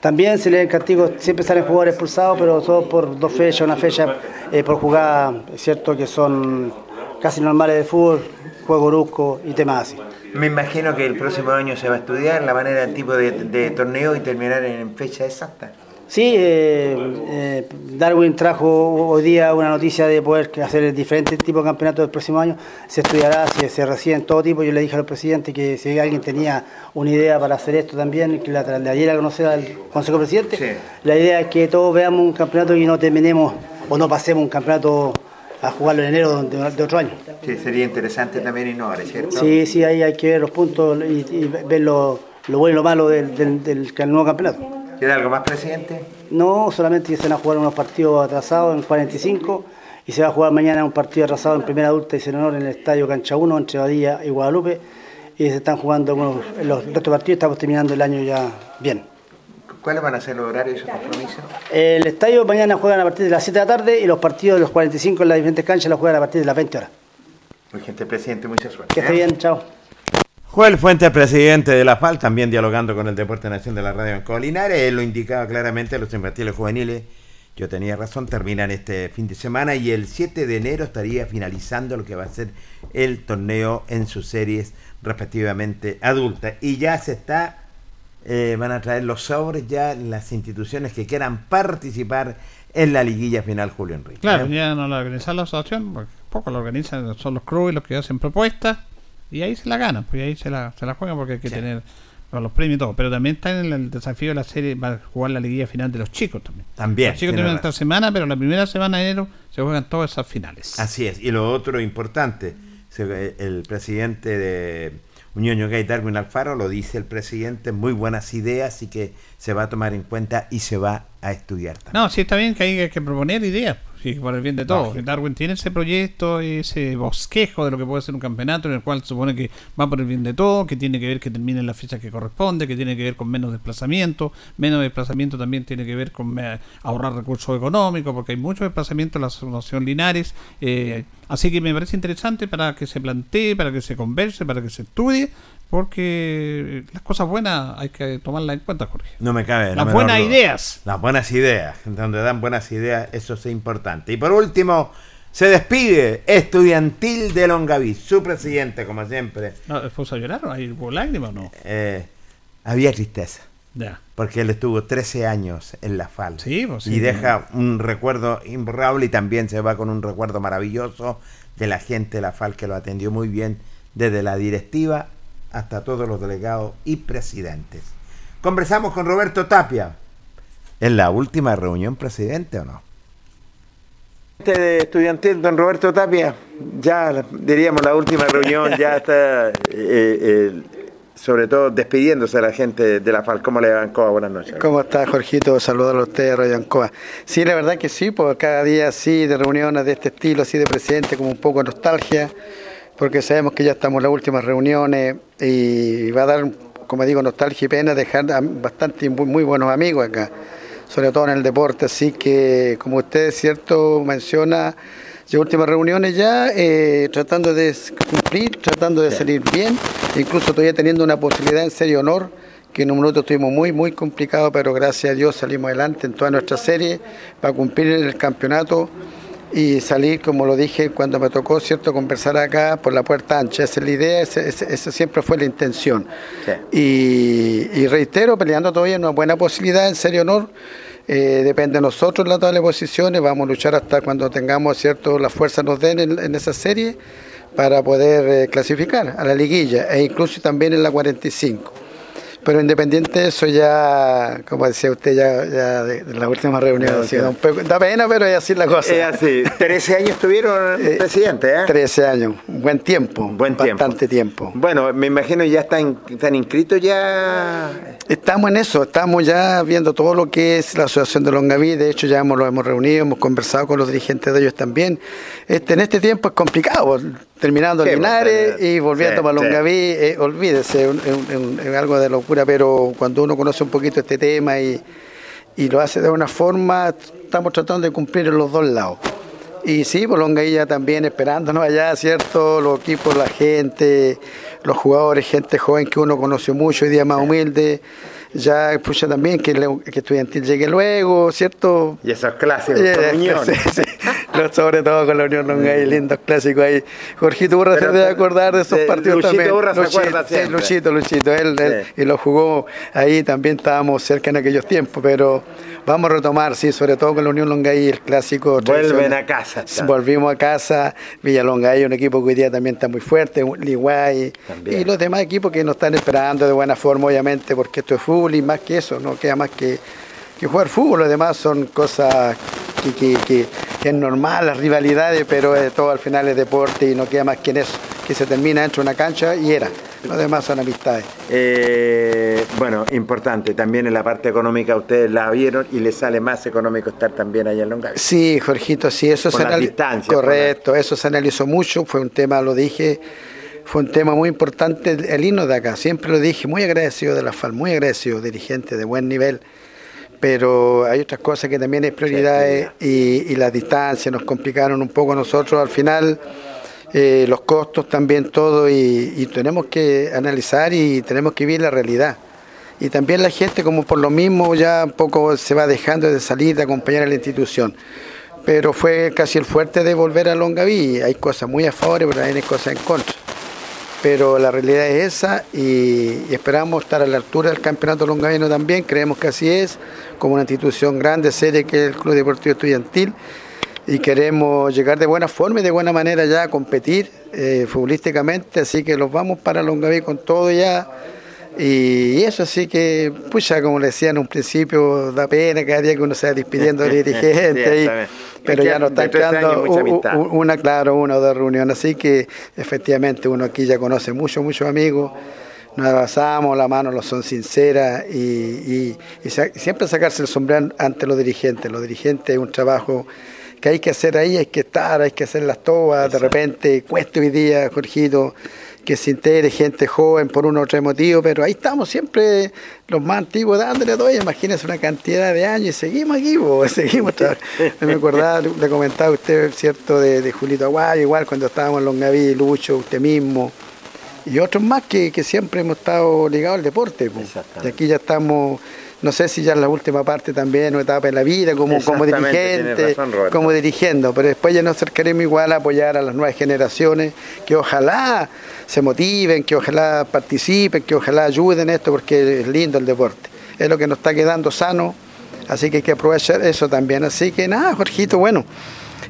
También se le den castigos, siempre salen jugadores expulsados, pero todo por dos fechas, una fecha eh, por jugada, es cierto que son casi normales de fútbol, juego brusco y temas así. Me imagino que el próximo año se va a estudiar la manera, el tipo de, de torneo y terminar en fecha exacta. Sí, eh, eh, Darwin trajo hoy día una noticia de poder hacer diferentes tipos de campeonatos del próximo año. Se estudiará, si se reciben todo tipo. Yo le dije al presidente que si alguien tenía una idea para hacer esto también, que la, la diera a conocer al Consejo Presidente. La idea es que todos veamos un campeonato y no terminemos o no pasemos un campeonato a jugarlo en enero de, de otro año. Sí, sería interesante también innovar, ¿cierto? Sí, sí, ahí hay que ver los puntos y, y ver lo, lo bueno y lo malo del, del- del nuevo campeonato. ¿Queda algo más, presidente? No, solamente que se van a jugar unos partidos atrasados en 45 y se va a jugar mañana un partido atrasado en primera adulta y senador en el estadio Cancha 1 entre Badía y Guadalupe y se están jugando algunos, los restos partidos, estamos terminando el año ya bien. ¿Cuáles van a ser los horarios y esos compromisos? El estadio mañana juegan a partir de las 7 de la tarde y los partidos de los 45 en las diferentes canchas los juegan a partir de las 20 horas. Muy gente, presidente, mucha suerte. Que esté bien, chao. Joel Fuentes, presidente de la FAL, también dialogando con el Deporte Nación de la Radio en Colinares. Él lo indicaba claramente, los infantiles juveniles, yo tenía razón, terminan este fin de semana y el 7 de enero estaría finalizando lo que va a ser el torneo en sus series respectivamente adultas. Y ya se está, eh, van a traer los sobres ya las instituciones que quieran participar en la liguilla final Julio Enrique. Claro, ¿eh? ya no la organiza la asociación, porque poco la organizan, son los clubes los que hacen propuestas y ahí se la ganan, pues ahí se la, se la juegan porque hay que tener bueno, los premios y todo. Pero también está en el desafío de la serie, va a jugar la liguilla final de los chicos también. También, Los chicos tiene terminan esta semana, pero la primera semana de enero se juegan todas esas finales. Así es. Y lo otro importante, el presidente de Unión Yogay, Darwin Alfaro, lo dice el presidente, muy buenas ideas y que se va a tomar en cuenta y se va a estudiar. No, sí está bien que hay que proponer ideas, sí, por el bien de todos. Lógico. Darwin tiene ese proyecto, ese bosquejo de lo que puede ser un campeonato en el cual supone que va por el bien de todos, que tiene que ver que termine en la fecha que corresponde, que tiene que ver con menos desplazamiento, menos desplazamiento también tiene que ver con eh, ahorrar recursos económicos, porque hay mucho desplazamiento en la Asociación Linares. eh, así que me parece interesante para que se plantee, para que se converse, para que se estudie, porque las cosas buenas hay que tomarlas en cuenta, Jorge. No me cabe. la Las buenas ideas. Las buenas ideas. Donde dan buenas ideas, eso es importante. Y por último, se despide Estudiantil de Longaví, su presidente, como siempre. No, ¿Después a llorar? ¿Hay lágrimas o no? Eh, había tristeza. Ya. Porque él estuvo 13 años en la FAL. Sí, pues sí. y deja un recuerdo imborrable y también se va con un recuerdo maravilloso de la gente de la FAL que lo atendió muy bien desde la directiva hasta todos los delegados y presidentes. Conversamos con Roberto Tapia. ¿En la última reunión, presidente, o no? De estudiantil, don Roberto Tapia, ya diríamos la última reunión, ya está, eh, eh, sobre todo despidiéndose a la gente de la FAL. ¿Cómo le va, Ancoa? Buenas noches. ¿Cómo está, Jorgito? Saludarlo a usted, Radio Ancoa. Sí, la verdad que sí, porque cada día sí, de reuniones de este estilo, así de presidente, como un poco de nostalgia, porque sabemos que ya estamos en las últimas reuniones y va a dar, como digo, nostalgia y pena dejar a bastante muy, muy buenos amigos acá sobre todo en el deporte. Así que, como usted cierto menciona, ya últimas reuniones ya, eh, tratando de cumplir, tratando de salir bien, incluso todavía teniendo una posibilidad en serio honor, que en un minuto estuvimos muy, muy complicado, pero gracias a Dios salimos adelante en toda nuestra serie para cumplir el campeonato y salir, como lo dije cuando me tocó, ¿cierto?, conversar acá por la puerta ancha. Esa es la idea, esa, siempre fue la intención. Y, reitero, peleando todavía una buena posibilidad, en serio honor. Eh, depende de nosotros la tabla de posiciones, vamos a luchar hasta cuando tengamos, ¿cierto?, la fuerza nos den en, esa serie para poder eh, clasificar a la liguilla e incluso también en la 45. Pero independiente de eso, ya, como decía usted, ya, ya de, la última reunión, da pena, pero es así la cosa. Es así. 13 años estuvieron [LAUGHS] eh, presidente, ¿eh? 13 años, buen tiempo. Buen tiempo. Bastante tiempo. Bueno, me imagino ya están, están inscritos ya. Estamos en eso, estamos ya viendo todo lo que es la Asociación de Longaví, de hecho ya hemos, lo hemos reunido, hemos conversado con los dirigentes de ellos también. Este, en este tiempo es complicado, terminando Linares y volviendo a Longaví, eh, olvídese, es algo de locura, pero cuando uno conoce un poquito este tema y, lo hace de una forma, estamos tratando de cumplir en los dos lados. Y sí, ya también esperándonos allá, ¿cierto? Los equipos, la gente, los jugadores, gente joven que uno conoce mucho, y día más humilde ya escucha también que, que estudiantil llegue luego, ¿cierto? Y esos clásicos, sí, [LAUGHS] sobre todo con la Unión Longa y lindos clásicos ahí. Jorgito Burra se debe acordar de esos partidos Luchito también. Burra se acuerda sí, Luchito, Luchito, él, y lo jugó ahí, también estábamos cerca en aquellos tiempos, pero vamos a retomar, sí, sobre todo con la Unión Longaí, el clásico. Vuelven a casa. Volvimos a casa, Villa Longaí, un equipo que hoy día también está muy fuerte, Liguay, y los demás equipos que nos están esperando de buena forma, obviamente, porque esto es fútbol y más que eso, no queda más que, que jugar fútbol, los demás son cosas que, que, es normal, las rivalidades, pero todo al final es deporte y no queda más que en eso, que se termina dentro de una cancha y era. Los demás son amistades. Eh, bueno, importante, también en la parte económica ustedes la vieron y les sale más económico estar también allá en Longaví. Sí, Jorgito, sí, eso se analizó. Correcto, eso se analizó mucho, fue un tema, lo dije, fue un tema muy importante el himno de acá, siempre lo dije, muy agradecido de la FAL, muy agradecido, dirigente de buen nivel pero hay otras cosas que también es prioridad y, las distancias nos complicaron un poco a nosotros al final. Eh, los costos también todo y, tenemos que analizar y tenemos que vivir la realidad. Y también la gente como por lo mismo ya un poco se va dejando de salir, de acompañar a la institución. Pero fue casi el fuerte de volver a Longaví. Hay cosas muy a favor, pero también hay cosas en contra pero la realidad es esa y, esperamos estar a la altura del campeonato longavino también, creemos que así es, como una institución grande, seria que es el Club Deportivo Estudiantil. Y queremos llegar de buena forma y de buena manera ya a competir eh, futbolísticamente, así que los vamos para Longaví con todo ya y eso sí que, pucha, como le decía en un principio, da pena cada día que uno se va despidiendo del [LAUGHS] dirigente, pero ya nos están quedando una, claro, una o dos reuniones. Así que efectivamente uno aquí ya conoce muchos, muchos amigos, nos abrazamos, las manos no son sinceras y, siempre sacarse el sombrero ante los dirigentes. Los dirigentes es un trabajo que hay que hacer ahí, hay que estar, hay que hacer las todas, de repente cuesta hoy día, Jorgito que se integre gente joven por un otro motivo, pero ahí estamos siempre los más antiguos dándole todo, imagínense una cantidad de años y seguimos aquí, [LAUGHS] seguimos Me acordaba, le comentaba usted, ¿cierto?, de, Julito Aguayo, igual cuando estábamos en Longaví, Lucho, usted mismo, y otros más que, que siempre hemos estado ligados al deporte. Y aquí ya estamos no sé si ya en la última parte también, una etapa en la vida, como, como dirigente, como dirigiendo, pero después ya nos acercaremos igual a apoyar a las nuevas generaciones, que ojalá se motiven, que ojalá participen, que ojalá ayuden esto, porque es lindo el deporte, es lo que nos está quedando sano, así que hay que aprovechar eso también. Así que nada, Jorgito, bueno,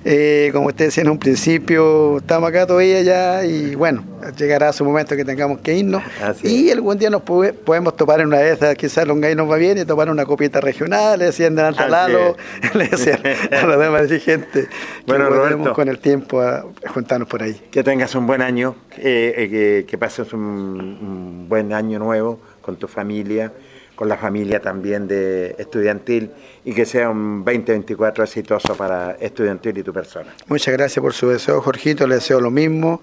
Eh, como usted decía en un principio, estamos acá todavía ya y bueno, llegará su momento que tengamos que irnos. y algún día nos podemos topar en una de esas, quizás Longay nos va bien y tomar una copita regional, le decían de Lalo, [LAUGHS] le decían a los demás dirigentes. Bueno, Roberto, con el tiempo a juntarnos por ahí. Que tengas un buen año, eh, eh, que, pases un buen año nuevo con tu familia con la familia también de estudiantil y que sea un 2024 exitoso para estudiantil y tu persona. Muchas gracias por su deseo, Jorgito, le deseo lo mismo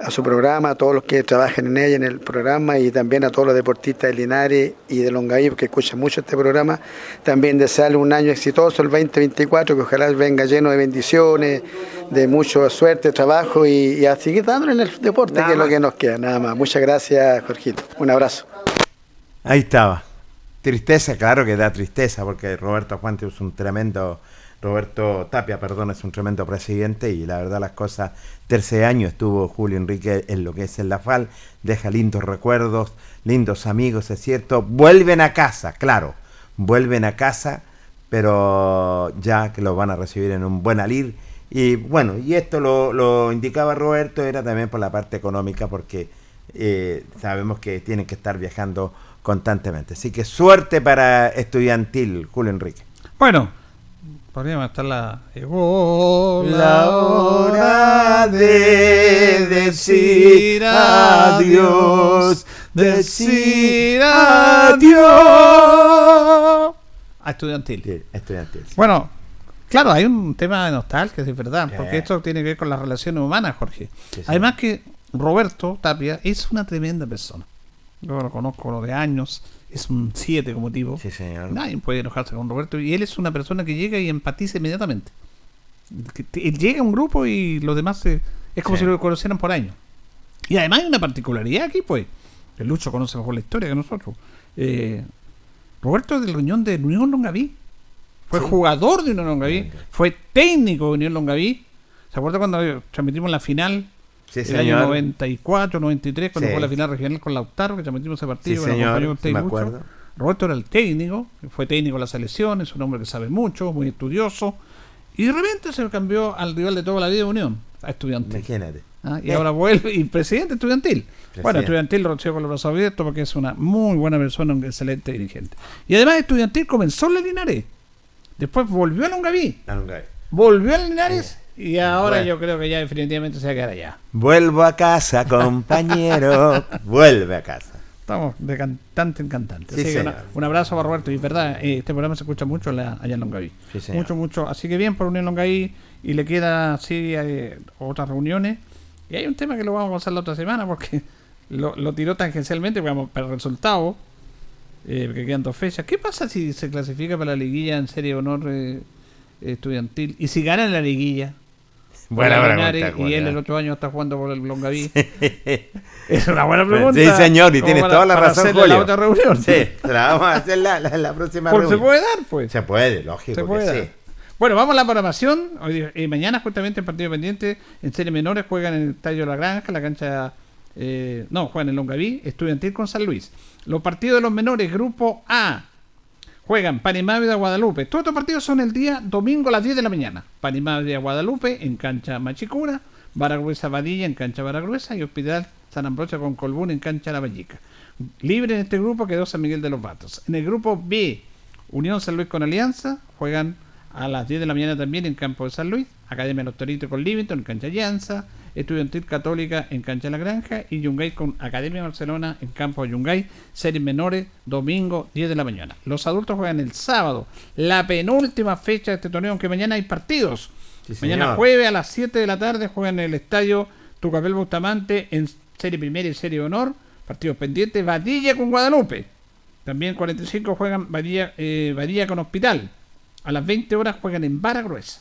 a su programa, a todos los que trabajan en ella, en el programa y también a todos los deportistas de Linares y de Longaví que escuchan mucho este programa. También desearle un año exitoso, el 2024, que ojalá venga lleno de bendiciones, de mucha suerte, trabajo y, a seguir dándole en el deporte, que es lo que nos queda, nada más. Muchas gracias, Jorgito. Un abrazo. Ahí estaba. Tristeza, claro que da tristeza, porque Roberto Fuente es un tremendo, Roberto Tapia, perdón, es un tremendo presidente y la verdad las cosas, tercer año estuvo Julio Enrique en lo que es el la FAL, deja lindos recuerdos, lindos amigos, es cierto, vuelven a casa, claro, vuelven a casa, pero ya que los van a recibir en un buen alir. Y bueno, y esto lo, lo indicaba Roberto, era también por la parte económica, porque eh, sabemos que tienen que estar viajando constantemente. Así que suerte para estudiantil, Julio Enrique. Bueno, podríamos estar la... la hora de decir adiós, decir adiós. A estudiantil. estudiantil. Bueno, claro, hay un tema de nostalgia, es verdad, porque esto tiene que ver con las relaciones humanas, Jorge. Además que Roberto Tapia es una tremenda persona. Yo lo conozco de años, es un 7 como tipo. Sí, señor. Nadie puede enojarse con Roberto. Y él es una persona que llega y empatiza inmediatamente. Él llega a un grupo y los demás es como si lo conocieran por años. Y además hay una particularidad aquí, pues. El Lucho conoce mejor la historia que nosotros. Eh, Roberto del Riñón de Unión Longaví. Fue jugador de Unión Longaví. Fue técnico de Unión Longaví. ¿Se acuerda cuando transmitimos la final el año 94, 93, cuando fue la final regional con Lautaro, que transmitimos ese partido. Sí, señor, me acuerdo. Roberto era el técnico, fue técnico de las selecciones, un hombre que sabe mucho, muy estudioso. Y de repente se cambió al rival de toda la vida de Unión, a estudiantil. Imagínate. Ah, y ahora vuelve, y presidente estudiantil. Bueno, estudiantil lo con los brazos abiertos porque es una muy buena persona, un excelente dirigente. Y además estudiantil comenzó en Linares. Después volvió a Longaví. A Longaví. Volvió a Linares. Y ahora yo creo que ya definitivamente se va a quedar allá. Vuelvo a casa, compañero. [LAUGHS] Vuelve a casa. Estamos de cantante en cantante. un abrazo para Roberto. Y es verdad, eh, este programa se escucha mucho allá en Longaví. mucho, mucho. Así que bien por Unión Longaví. Y le queda así eh, otras reuniones. Y hay un tema que lo vamos a pasar la otra semana porque [LAUGHS] lo, lo tiró tangencialmente. Vamos para el resultado. Eh, que quedan dos fechas. ¿Qué pasa si se clasifica para la liguilla en serie de honor eh, estudiantil? Y si gana la liguilla. Buena pregunta, y él el otro año está jugando por el Longaví. [LAUGHS] es una buena pregunta. Sí, señor, y tiene toda la razón, Julio. la otra reunión. Sí, la vamos a hacer la, la, próxima reunión. Se puede dar, pues. Se puede, lógico se puede sí. Bueno, vamos a la programación. Hoy, eh, mañana, justamente, en partido pendiente, en serie menores, juegan en el Estadio La Granja, la cancha. Eh, no, juegan en Longaví, estudiantil con San Luis. Los partidos de los menores, grupo A. Juegan Panimávida Guadalupe. Todos estos partidos son el día domingo a las 10 de la mañana. Panimávida Guadalupe en cancha Machicura, Baragruesa Badilla en cancha Baragruesa y Hospital San Ambrosio con Colbún en cancha La Vallica. Libre en este grupo quedó San Miguel de los Vatos. En el grupo B, Unión San Luis con Alianza, juegan a las 10 de la mañana también en campo de San Luis, Academia Los Toritos con Livingston en cancha Alianza, Estudiantil Católica en Cancha La Granja y Yungay con Academia Barcelona en Campo Yungay, series menores, domingo 10 de la mañana. Los adultos juegan el sábado, la penúltima fecha de este torneo, aunque mañana hay partidos. mañana jueves a las 7 de la tarde juegan en el estadio Tucapel Bustamante en serie primera y serie de honor, partidos pendientes, Badilla con Guadalupe. También 45 juegan Badilla, eh, con Hospital. A las 20 horas juegan en Vara Gruesa.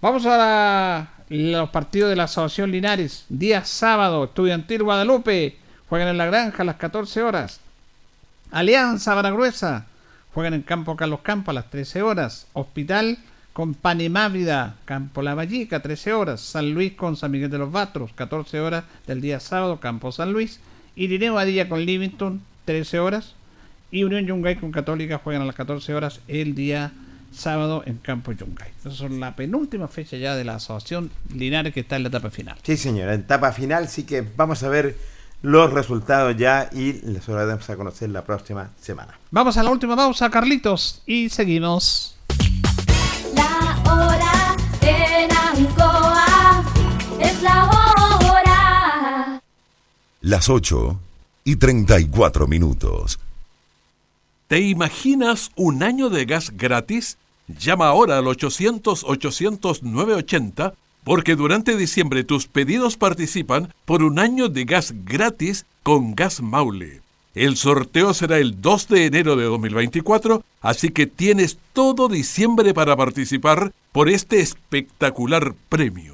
Vamos a la los partidos de la Asociación Linares, día sábado, Estudiantil Guadalupe, juegan en la granja a las 14 horas. Alianza Baragruesa, juegan en Campo Carlos Campo a las 13 horas. Hospital con Panimávida, Campo La Vallica, 13 horas. San Luis con San Miguel de los Batros, 14 horas del día sábado, Campo San Luis. Irineo Badilla con Livingston, 13 horas. Y Unión Yungay con Católica juegan a las 14 horas el día en Campo Yungay. Esa es la penúltima fecha ya de la Asociación Linares que está en la etapa final. Sí, señora, en etapa final, sí que vamos a ver los resultados ya y les vamos a conocer la próxima semana. Vamos a la última pausa, Carlitos, y seguimos. La hora en Ancoa es la hora. Las 8 y 34 minutos. ¿Te imaginas un año de gas gratis? Llama ahora al 800-800-980 porque durante diciembre tus pedidos participan por un año de gas gratis con Gas Maule. El sorteo será el 2 de enero de 2024, así que tienes todo diciembre para participar por este espectacular premio.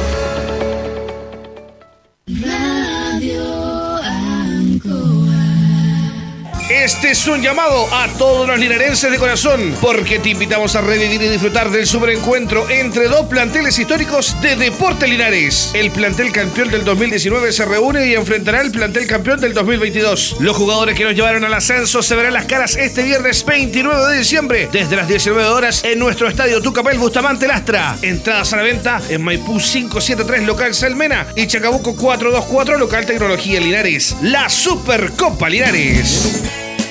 es un llamado a todos los linarenses de corazón, porque te invitamos a revivir y disfrutar del superencuentro entre dos planteles históricos de Deporte Linares. El plantel campeón del 2019 se reúne y enfrentará al plantel campeón del 2022. Los jugadores que nos llevaron al ascenso se verán las caras este viernes 29 de diciembre, desde las 19 horas, en nuestro estadio Tucapel Bustamante Lastra. Entradas a la venta en Maipú 573 local Salmena y Chacabuco 424 local Tecnología Linares. La Supercopa Linares.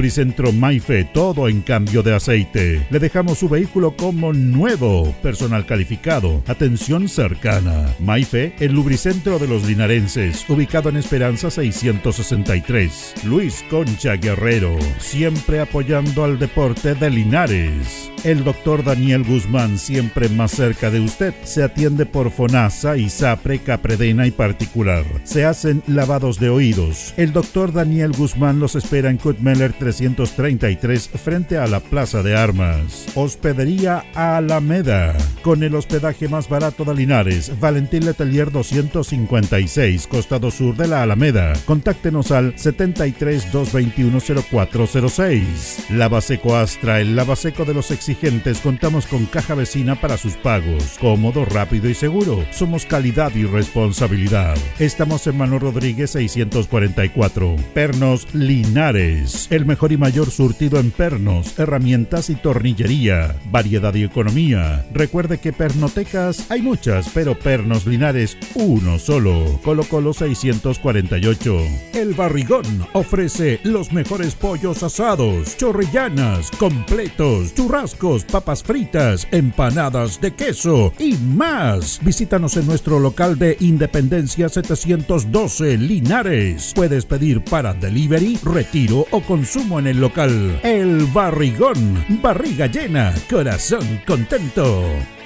Lubricentro Maife, todo en cambio de aceite. Le dejamos su vehículo como nuevo, personal calificado, atención cercana. Maife, el lubricentro de los linarenses, ubicado en Esperanza 663. Luis Concha Guerrero, siempre apoyando al deporte de Linares. El doctor Daniel Guzmán, siempre más cerca de usted, se atiende por FONASA, ISAPRE, Capredena y particular. Se hacen lavados de oídos. El doctor Daniel Guzmán los espera en Kutmeller 333 frente a la Plaza de Armas. Hospedería Alameda. Con el hospedaje más barato de Linares, Valentín Letelier 256, costado sur de la Alameda. Contáctenos al 73 221 0406. Lavaseco Astra, el lavaseco de los exigentes, contamos con caja vecina para sus pagos. Cómodo, rápido y seguro. Somos calidad y responsabilidad. Estamos en Manuel Rodríguez 644. Pernos Linares. El mejor y mayor surtido en pernos, herramientas y tornillería. Variedad y economía. Recuerde que pernotecas hay muchas, pero pernos Linares uno solo. Colo Colo 648. El Barrigón ofrece los mejores pollos asados, chorrillanas, completos, papas fritas, empanadas de queso y más. Visítanos en nuestro local de Independencia 712 Linares. Puedes pedir para delivery, retiro o consumo en el local. El Barrigón, barriga llena, corazón contento.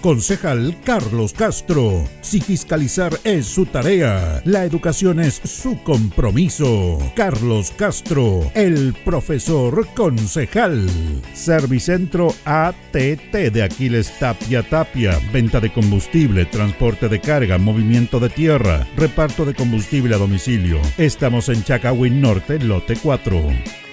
Concejal Carlos Castro. Si fiscalizar es su tarea, la educación es su compromiso. Carlos Castro, el profesor concejal. Servicentro ATT de Aquiles Tapia Tapia. Venta de combustible, transporte de carga, movimiento de tierra, reparto de combustible a domicilio. Estamos en Chacawin Norte, lote 4.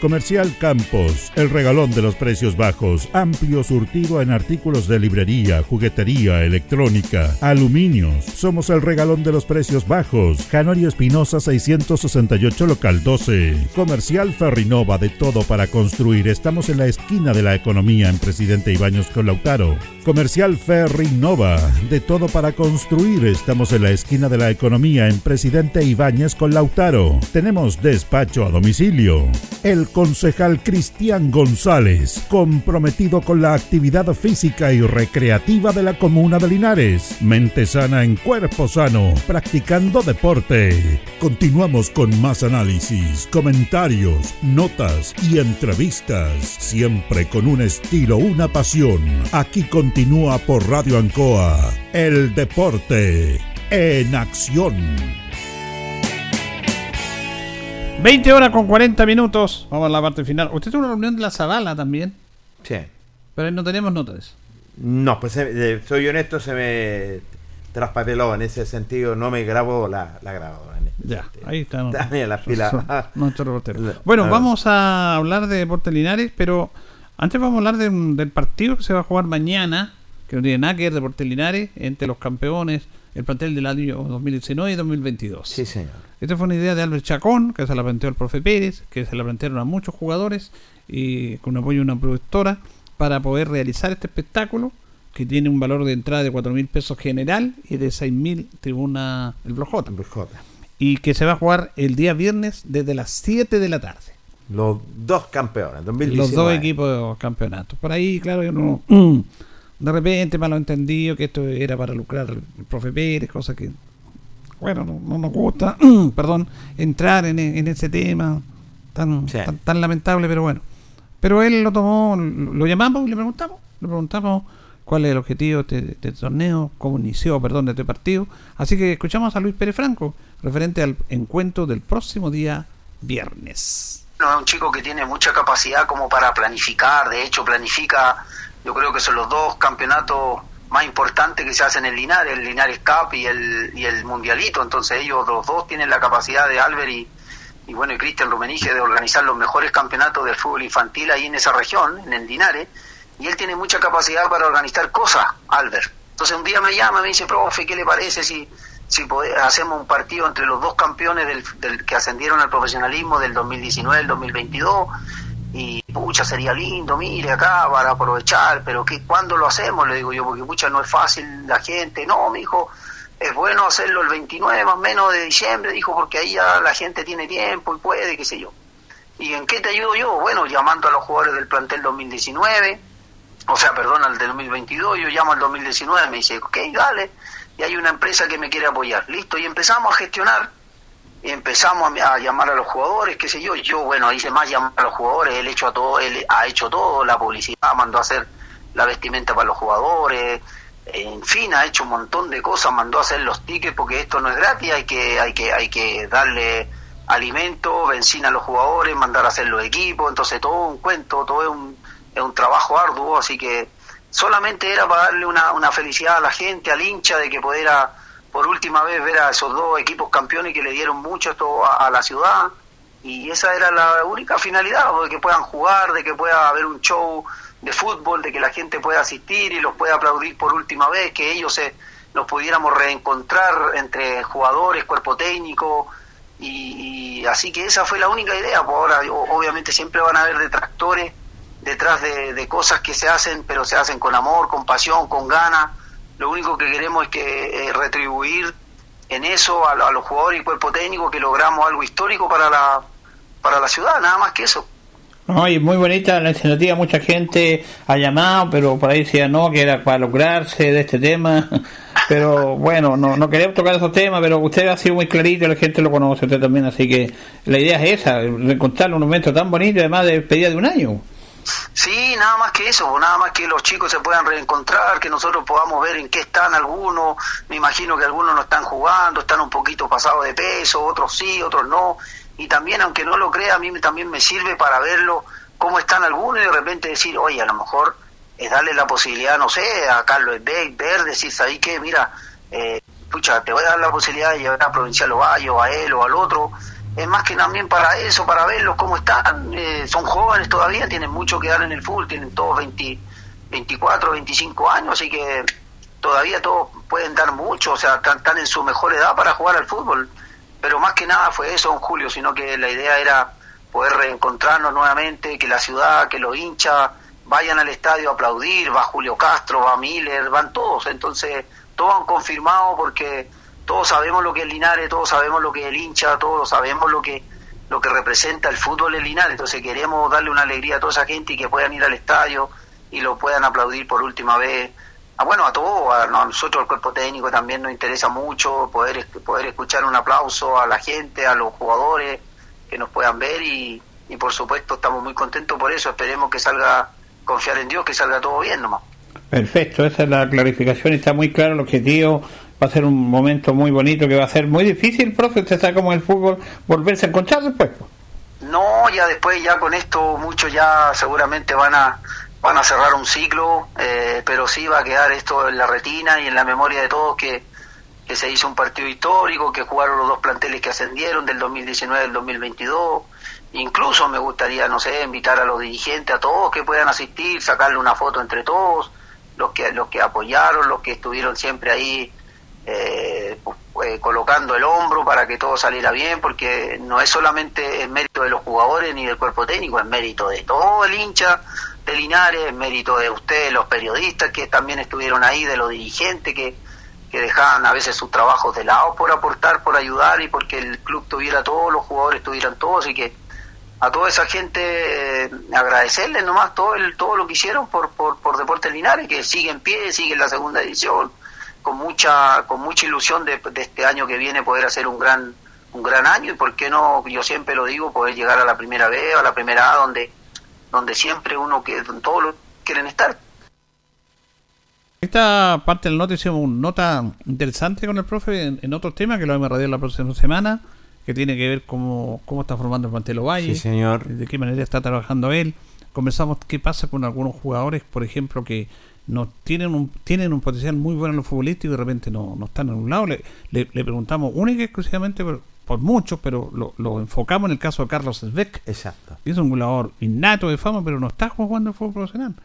Comercial Campos, el regalón de los precios bajos, amplio surtido en artículos de librería, juguetería, electrónica, aluminios. Somos el regalón de los precios bajos. Canorio Espinosa 668 local 12. Comercial Ferrinova de todo para construir. Estamos en la esquina de la economía en Presidente Ibaños con Lautaro. Comercial Ferrinova de todo para construir. Estamos en la esquina de la economía en Presidente Ibáñez con Lautaro. Tenemos despacho a domicilio. El concejal Cristian González, comprometido con la actividad física y recreativa de la comuna de Linares. Mente sana en cuerpo sano, practicando deporte. Continuamos con más análisis, comentarios, notas y entrevistas, siempre con un estilo, una pasión. Aquí continúa por Radio Ancoa, el deporte en acción. 20 horas con 40 minutos. Vamos a la parte final. Usted tuvo una reunión de la Zavala también. Sí. Pero no tenemos notas. No, pues eh, soy honesto, se me traspapeló en ese sentido, no me grabo la, la grabadora. Ya, ahí está. No, También la fila. bueno, vamos a hablar de Deportes Linares, pero antes vamos a hablar de del partido que se va a jugar mañana, que no tiene nada que ver Deportes Linares, entre los campeones, el plantel del año 2019 y 2022. Sí, señor. Esta fue una idea de Albert Chacón, que se la planteó el profe Pérez, que se la plantearon a muchos jugadores y con apoyo de una productora para poder realizar este espectáculo que tiene un valor de entrada de 4 mil pesos general y de 6 mil tribuna el Blojota. Y que se va a jugar el día viernes desde las 7 de la tarde. Los dos campeones, 2019. Los dos equipos de campeonato. Por ahí, claro, yo no. [CLEARS THROAT] De repente, malentendido que esto era para lucrar al profe Pérez, cosa que. Bueno, no, no nos gusta, [CLEARS THROAT] perdón, entrar en, en ese tema tan, tan, tan lamentable, pero bueno. Pero él lo tomó, lo llamamos y le preguntamos, le preguntamos cuál es el objetivo de este, de este torneo, cómo inició, perdón, de este partido. Así que escuchamos a Luis Pérez Franco, referente al encuentro del próximo día viernes. No, es un chico que tiene mucha capacidad como para planificar, de hecho planifica, yo creo que son los dos campeonatos más importantes que se hacen en Linares, el Linares Cup y el, y el Mundialito, entonces ellos los dos tienen la capacidad de Albert y, y bueno, y Cristian Rumenige de organizar los mejores campeonatos del fútbol infantil ahí en esa región, en el Linares, y él tiene mucha capacidad para organizar cosas, Albert. Entonces un día me llama, me dice, profe, ¿qué le parece si, si hacemos un partido entre los dos campeones del, del que ascendieron al profesionalismo del 2019 al 2022? Y pucha, sería lindo, mire acá para aprovechar, pero ¿qué, ¿cuándo lo hacemos? Le digo yo, porque pucha, no es fácil la gente. No, mi hijo, es bueno hacerlo el 29 más o menos de diciembre, dijo, porque ahí ya la gente tiene tiempo y puede, qué sé yo. ¿Y en qué te ayudo yo? Bueno, llamando a los jugadores del plantel 2019, o sea, perdón, al del 2022, yo llamo al 2019, me dice, ok, dale, y hay una empresa que me quiere apoyar, listo, y empezamos a gestionar, y empezamos a, llamar a los jugadores, qué sé yo, yo, bueno, hice más llamar a los jugadores, él, hecho a todo, él ha hecho todo, la publicidad, mandó a hacer la vestimenta para los jugadores, en fin, ha hecho un montón de cosas, mandó a hacer los tickets porque esto no es gratis, hay que, hay que, hay que darle alimento, benzina a los jugadores, mandar a hacer los equipos, entonces todo un cuento, todo es un, es un trabajo arduo, así que solamente era para darle una, una felicidad a la gente, al hincha, de que pudiera por última vez ver a esos dos equipos campeones que le dieron mucho esto a, a la ciudad, y esa era la única finalidad, de que puedan jugar, de que pueda haber un show de fútbol, de que la gente pueda asistir y los pueda aplaudir por última vez, que ellos se, nos pudiéramos reencontrar entre jugadores, cuerpo técnico, y, así que esa fue la única idea. Pues ahora, obviamente, siempre van a haber detractores detrás de, de cosas que se hacen, pero se hacen con amor, con pasión, con ganas. Lo único que queremos es que eh, retribuir en eso a, a los jugadores y cuerpo técnico que logramos algo histórico para la para la ciudad, nada más que eso. No, y muy bonita la iniciativa, mucha gente ha llamado, pero por ahí decía no, que era para lucrarse de este tema. [LAUGHS] Pero bueno, no, no queremos tocar esos temas, pero usted ha sido muy clarito, la gente lo conoce usted también, así que la idea es esa, encontrar un momento tan bonito, además de despedida de un año. Sí, nada más que eso, nada más que los chicos se puedan reencontrar, que nosotros podamos ver en qué están algunos. Me imagino que algunos no están jugando, están un poquito pasados de peso, otros sí, otros no. Y también, aunque no lo crea, a mí también me sirve para verlo cómo están algunos y de repente decir, oye, a lo mejor es darle la posibilidad, no sé, a Carlos Beck, ver, decir, ¿sabes qué? Mira, eh, pucha, te voy a dar la posibilidad de llevar a Provincial Ovalle, a él o al otro es más que también para eso, para verlos cómo están. Eh, son jóvenes todavía, tienen mucho que dar en el fútbol, tienen todos 20, 24, 25 años, así que todavía todos pueden dar mucho, o sea, están, en su mejor edad para jugar al fútbol. Pero más que nada fue eso, en Julio, sino que la idea era poder reencontrarnos nuevamente, que la ciudad, que los hinchas vayan al estadio a aplaudir, va Julio Castro, va Miller, van todos, entonces todos han confirmado porque todos sabemos lo que es Linares, todos sabemos lo que es el hincha, todos sabemos lo que lo que representa el fútbol en Linares, entonces queremos darle una alegría a toda esa gente y que puedan ir al estadio y lo puedan aplaudir por última vez. Ah, bueno, a todos, a nosotros el cuerpo técnico también nos interesa mucho poder, poder escuchar un aplauso a la gente, a los jugadores que nos puedan ver y, y por supuesto estamos muy contentos por eso, esperemos que salga, confiar en Dios, que salga todo bien nomás. Perfecto, esa es la clarificación, está muy claro el objetivo va a ser un momento muy bonito que va a ser muy difícil, profe, usted sabe cómo el fútbol volverse a encontrar después. No, ya después, ya con esto, muchos ya seguramente van a van a cerrar un ciclo, eh, pero sí va a quedar esto en la retina y en la memoria de todos que, que se hizo un partido histórico, que jugaron los dos planteles que ascendieron del 2019 al 2022. Incluso me gustaría, no sé, invitar a los dirigentes, a todos que puedan asistir, sacarle una foto entre todos, los que los que apoyaron, los que estuvieron siempre ahí eh, eh, colocando el hombro para que todo saliera bien, porque no es solamente el mérito de los jugadores ni del cuerpo técnico, es mérito de todo el hincha de Linares, es mérito de ustedes, los periodistas que también estuvieron ahí, de los dirigentes que, que dejaban a veces sus trabajos de lado por aportar, por ayudar y porque el club tuviera todos, los jugadores tuvieran todos y que a toda esa gente eh, agradecerles nomás todo el, todo lo que hicieron por, por, por Deportes Linares, que sigue en pie, sigue en la segunda edición, con mucha con mucha ilusión de, este año que viene poder hacer un gran un gran año y por qué no yo siempre lo digo poder llegar a la primera B a la primera A donde donde siempre uno que todos quieren estar esta parte del nota hicimos una nota interesante con el profe en, otros temas que lo vamos a radiar la próxima semana que tiene que ver cómo, cómo está formando el Pantelo Valle sí, señor. de qué manera está trabajando él conversamos qué pasa con algunos jugadores por ejemplo que no tienen un, tienen un potencial muy bueno en los futbolistas y de repente no, no están en un lado. Le, le, preguntamos única y exclusivamente por, muchos, pero lo, lo, enfocamos en el caso de Carlos Sveck. Exacto. es un jugador innato de fama, pero no está jugando el fútbol profesional.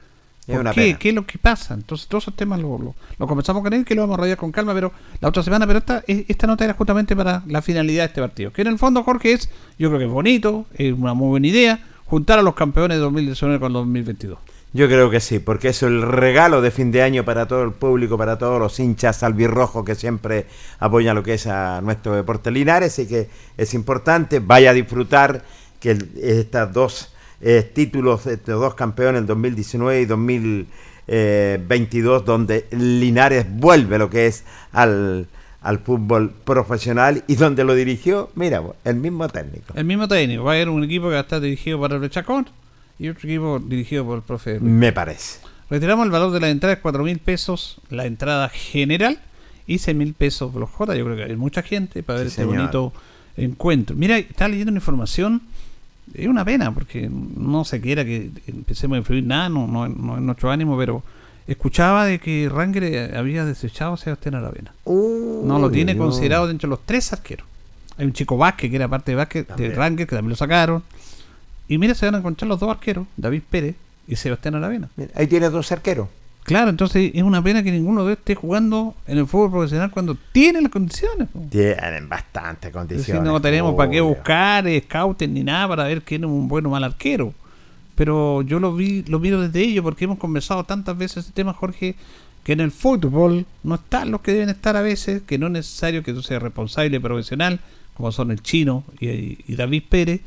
qué? ¿Qué es lo que pasa? Entonces, todos esos temas lo, lo, lo, conversamos con él, que lo vamos a rayar con calma, pero la otra semana, pero esta, esta nota era justamente para la finalidad de este partido. Que en el fondo, Jorge, es, yo creo que es bonito, es una muy buena idea, juntar a los campeones de 2019 con los 2022. Yo creo que sí, porque es el regalo de fin de año para todo el público, para todos los hinchas albirrojos que siempre apoyan lo que es a nuestro deporte Linares y que es importante. Vaya a disfrutar que estos dos eh, títulos, estos dos campeones, el 2019 y 2022, donde Linares vuelve lo que es al, al fútbol profesional y donde lo dirigió, mira, el mismo técnico. El mismo técnico, va a haber un equipo que va a estar dirigido para el Chacón y otro equipo dirigido por el profe. Me parece. Retiramos el valor de la entrada de 4 mil pesos, la entrada general, y 6 mil pesos los J. Yo creo que hay mucha gente para ver este bonito encuentro. Mira, está leyendo una información. Es una pena porque no se quiera que empecemos a influir nada, no, no, no es nuestro ánimo, pero escuchaba de que Ranger había desechado a Sebastián Aravena. no lo tiene considerado dentro de los tres arqueros. Hay un chico Vázquez que era parte de Vázquez, de Ranger, que también lo sacaron. Y mira, se van a encontrar los dos arqueros, David Pérez y Sebastián Aravena. ahí tiene dos arqueros. Claro, entonces es una pena que ninguno de ellos esté jugando en el fútbol profesional cuando tienen las condiciones. Tienen bastantes condiciones. no tenemos para qué buscar scouten ni nada para ver quién es un bueno o mal arquero. Pero yo lo vi, lo miro desde ellos porque hemos conversado tantas veces este tema, Jorge, que en el fútbol no están los que deben estar a veces, que no es necesario que tú seas responsable profesional, como son el chino y David Pérez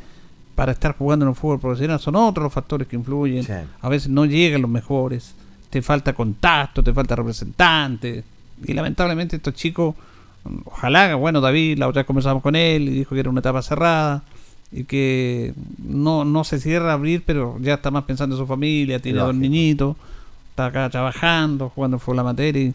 para estar jugando en el fútbol profesional son otros los factores que influyen. A veces no llegan los mejores, te falta contacto, te falta representante. Y lamentablemente estos chicos, ojalá, bueno, David, la otra vez conversamos con él y dijo que era una etapa cerrada. y que no, no se cierra a abrir, pero ya está más pensando en su familia, tiene dos niñitos, está acá trabajando, jugando fútbol amateur y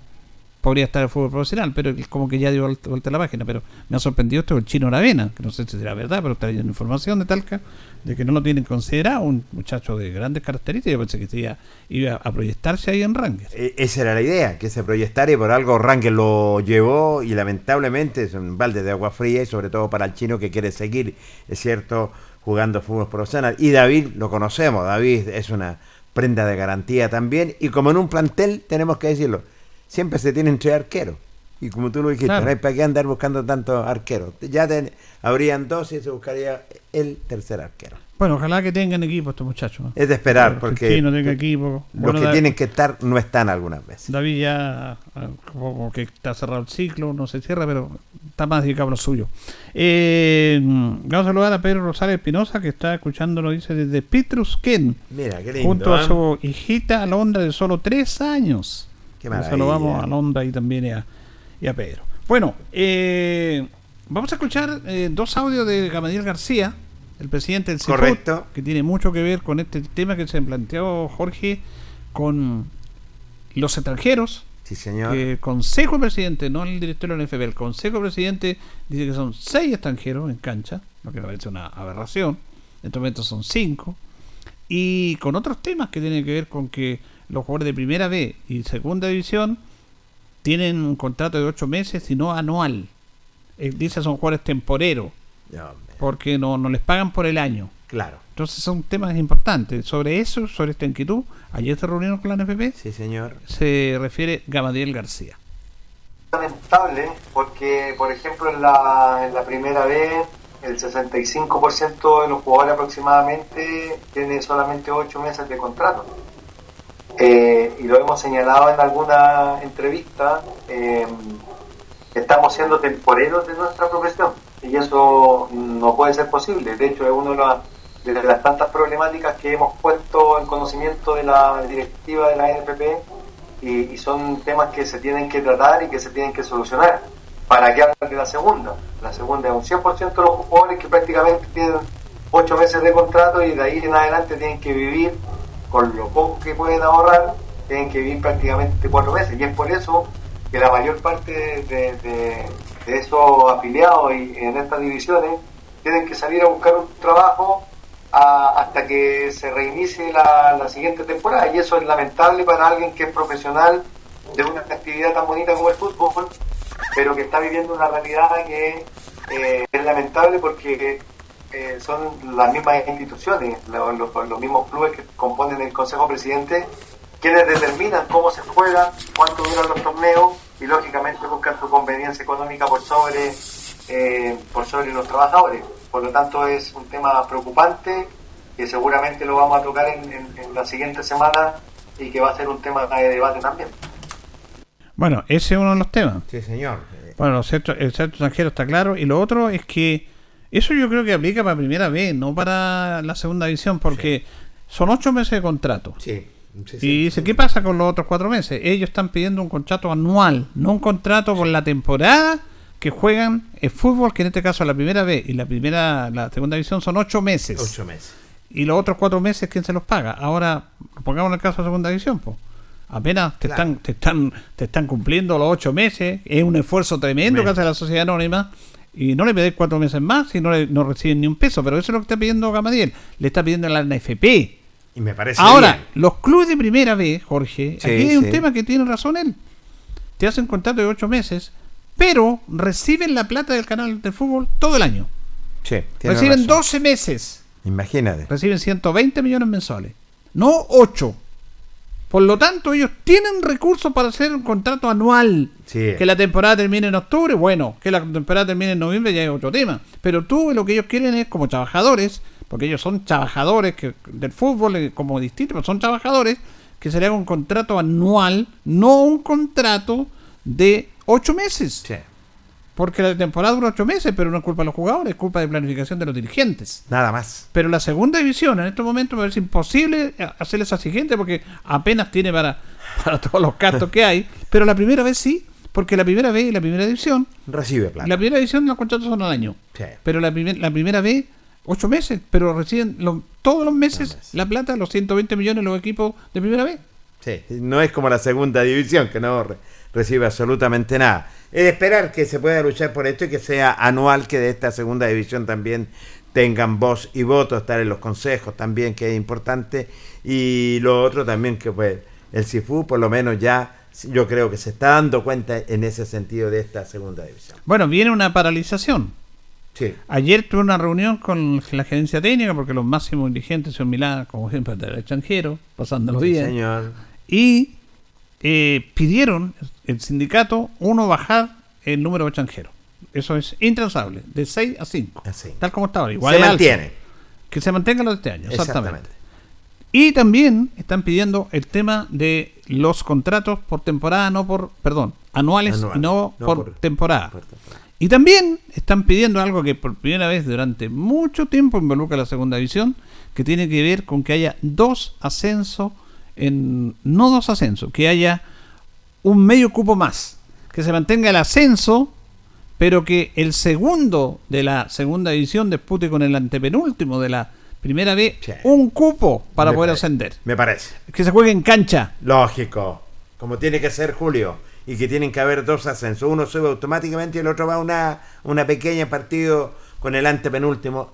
podría estar el fútbol profesional, pero como que ya dio vuelta la página, pero me ha sorprendido esto del chino Aravena, que no sé si será verdad, pero está leyendo información de Talca, de que no lo tienen considerado un muchacho de grandes características, yo pensé que iba, iba a proyectarse ahí en Rangers. E- Esa era la idea, que se proyectara y por algo Rangel lo llevó y lamentablemente es un balde de agua fría y sobre todo para el chino que quiere seguir, es cierto, jugando fútbol profesional. Y David lo conocemos, David es una prenda de garantía también y como en un plantel tenemos que decirlo, siempre se tienen tres arqueros. Y como tú lo dijiste, Claro. no hay para qué andar buscando tantos arqueros. Ya ten- habrían dos y se buscaría el tercer arquero. Bueno, ojalá que tengan equipo estos muchachos. ¿no? Es de esperar, Que porque chino tenga equipo. los Bueno, que tienen que estar no están algunas veces. David ya ah, como que está cerrado el ciclo, no se cierra, pero está más dedicado a lo suyo. Eh, vamos a saludar a Pedro Rosales Espinosa, que está escuchando, lo dice desde Petrusquén. Mira, qué lindo. Junto a ¿eh? su hijita Alondra de solo tres años. Maravilla. Saludamos a Alondra y también a, y a Pedro. Bueno, eh, vamos a escuchar eh, dos audios de Gamadiel García, el presidente del CIFUT, Correcto. que tiene mucho que ver con este tema que se planteó Jorge con los extranjeros. Sí, señor. Que el Consejo Presidente, no el director de la NFB, el Consejo Presidente dice que son seis extranjeros en cancha, lo que me parece una aberración. En estos momentos son cinco. Y con otros temas que tienen que ver con que los jugadores de primera B y segunda división tienen un contrato de ocho meses y no anual. Eh, dice son jugadores temporeros, porque no, no les pagan por el año. Claro. Entonces son temas importantes. Sobre eso, sobre esta inquietud, ayer se reunieron con la NFP. Sí, señor. Se refiere Gamadiel García. lamentable porque, por ejemplo, en la, en la primera vez el 65% de los jugadores aproximadamente tiene solamente 8 meses de contrato. Eh, y lo hemos señalado en alguna entrevista, eh, estamos siendo temporeros de nuestra profesión y eso no puede ser posible. De hecho, es una de las, tantas problemáticas que hemos puesto en conocimiento de la directiva de la NFP y, y son temas que se tienen que tratar y que se tienen que solucionar. ¿Para qué hablar de la segunda? La segunda es un 100% de los jugadores que prácticamente tienen 8 meses de contrato y de ahí en adelante tienen que vivir con lo poco que pueden ahorrar, tienen que vivir prácticamente 4 meses. Y es por eso que la mayor parte de, esos afiliados y en estas divisiones tienen que salir a buscar un trabajo hasta que se reinicie la, la siguiente temporada. Y eso es lamentable para alguien que es profesional de una actividad tan bonita como el fútbol, pero que está viviendo una realidad que eh, es lamentable porque eh, son las mismas instituciones, lo- lo- los mismos clubes que componen el Consejo Presidente, quienes determinan cómo se juega, cuánto duran los torneos y lógicamente buscan su conveniencia económica por sobre, eh, por sobre los trabajadores. Por lo tanto es un tema preocupante que seguramente lo vamos a tocar en, en- en la siguiente semana y que va a ser un tema de debate también. Bueno, ese es uno de los temas. Sí, señor. Bueno, los centros- el centro extranjero está claro. Y lo otro es que eso yo creo que aplica para primera vez, no para la segunda división, porque son ocho meses de contrato. Sí. y dice, ¿qué pasa con los otros cuatro meses? Ellos están pidiendo un contrato anual, no un contrato por la temporada que juegan el fútbol, que en este caso la primera vez y la primera, la segunda división son ocho meses. Ocho meses. Y los otros cuatro meses, ¿quién se los paga? Ahora, pongamos el caso de segunda división, pues. Apenas te, Claro. están, te, están, te están cumpliendo los ocho meses. Es un esfuerzo tremendo que hace la sociedad anónima. Y no le pedís cuatro meses más y no, le, no reciben ni un peso. Pero eso es lo que está pidiendo Gamadiel. Le está pidiendo a la NFP. Y me parece Ahora, bien. los clubes de primera vez, Jorge, Sí, aquí hay un sí. tema que tiene razón él. Te hacen contrato de ocho meses, pero reciben la plata del canal de fútbol todo el año. Sí, Reciben razón. 12 meses. Imagínate. Reciben 120 millones mensuales, no 8. Por lo tanto, ellos tienen recursos para hacer un contrato anual. Sí. Que la temporada termine en octubre, bueno, que la temporada termine en noviembre ya es otro tema. Pero tú lo que ellos quieren es como trabajadores, porque ellos son trabajadores que, del fútbol eh, como distinto, pero son trabajadores, que se le haga un contrato anual, no un contrato de 8 meses. Porque la temporada dura 8 meses, pero no es culpa de los jugadores, es culpa de planificación de los dirigentes. Nada más. Pero la segunda división en estos momentos me parece imposible hacerle esa siguiente porque apenas tiene para, [LAUGHS] para todos los gastos que hay. Pero la primera vez sí, porque la primera vez y la primera división, Recibe plata. la primera división los contratos son al año. Sí. Pero la, primer- la primera vez Ocho meses, pero reciben lo- todos los meses la plata, los 120 millones los equipos de primera vez. Sí, no es como la segunda división, que no re- recibe absolutamente nada. Es de esperar que se pueda luchar por esto y que sea anual, que de esta segunda división también tengan voz y voto, estar en los consejos también, que es importante. Y lo otro también, que pues el CIFU por lo menos ya, yo creo que se está dando cuenta en ese sentido de esta segunda división. Bueno, viene una paralización. Sí. Ayer tuve una reunión con la gerencia técnica porque los máximos dirigentes son Milán, como siempre, del extranjero, pasándolo Sí, bien. señor. Y eh, pidieron el sindicato uno bajar el número de extranjeros. Eso es intransable, de 6 a 5. Tal como está ahora. Igual Se alto. mantiene. Que se mantenga lo de este año, exactamente. Exactamente. Y también están pidiendo el tema de los contratos por temporada, no por, perdón, anuales Anual, y no, no por, por- temporada. Y también están pidiendo algo que por primera vez durante mucho tiempo involucra la segunda división, que tiene que ver con que haya dos ascensos, en, no dos ascensos, que haya un medio cupo más, que se mantenga el ascenso, pero que el segundo de la segunda división dispute con el antepenúltimo de la primera vez un cupo para Me poder parece. ascender. Me parece. Que se juegue en cancha. Lógico. Como tiene que ser Julio. Y que tienen que haber dos ascensos. Uno sube automáticamente y el otro va a una, una pequeña partido con el antepenúltimo.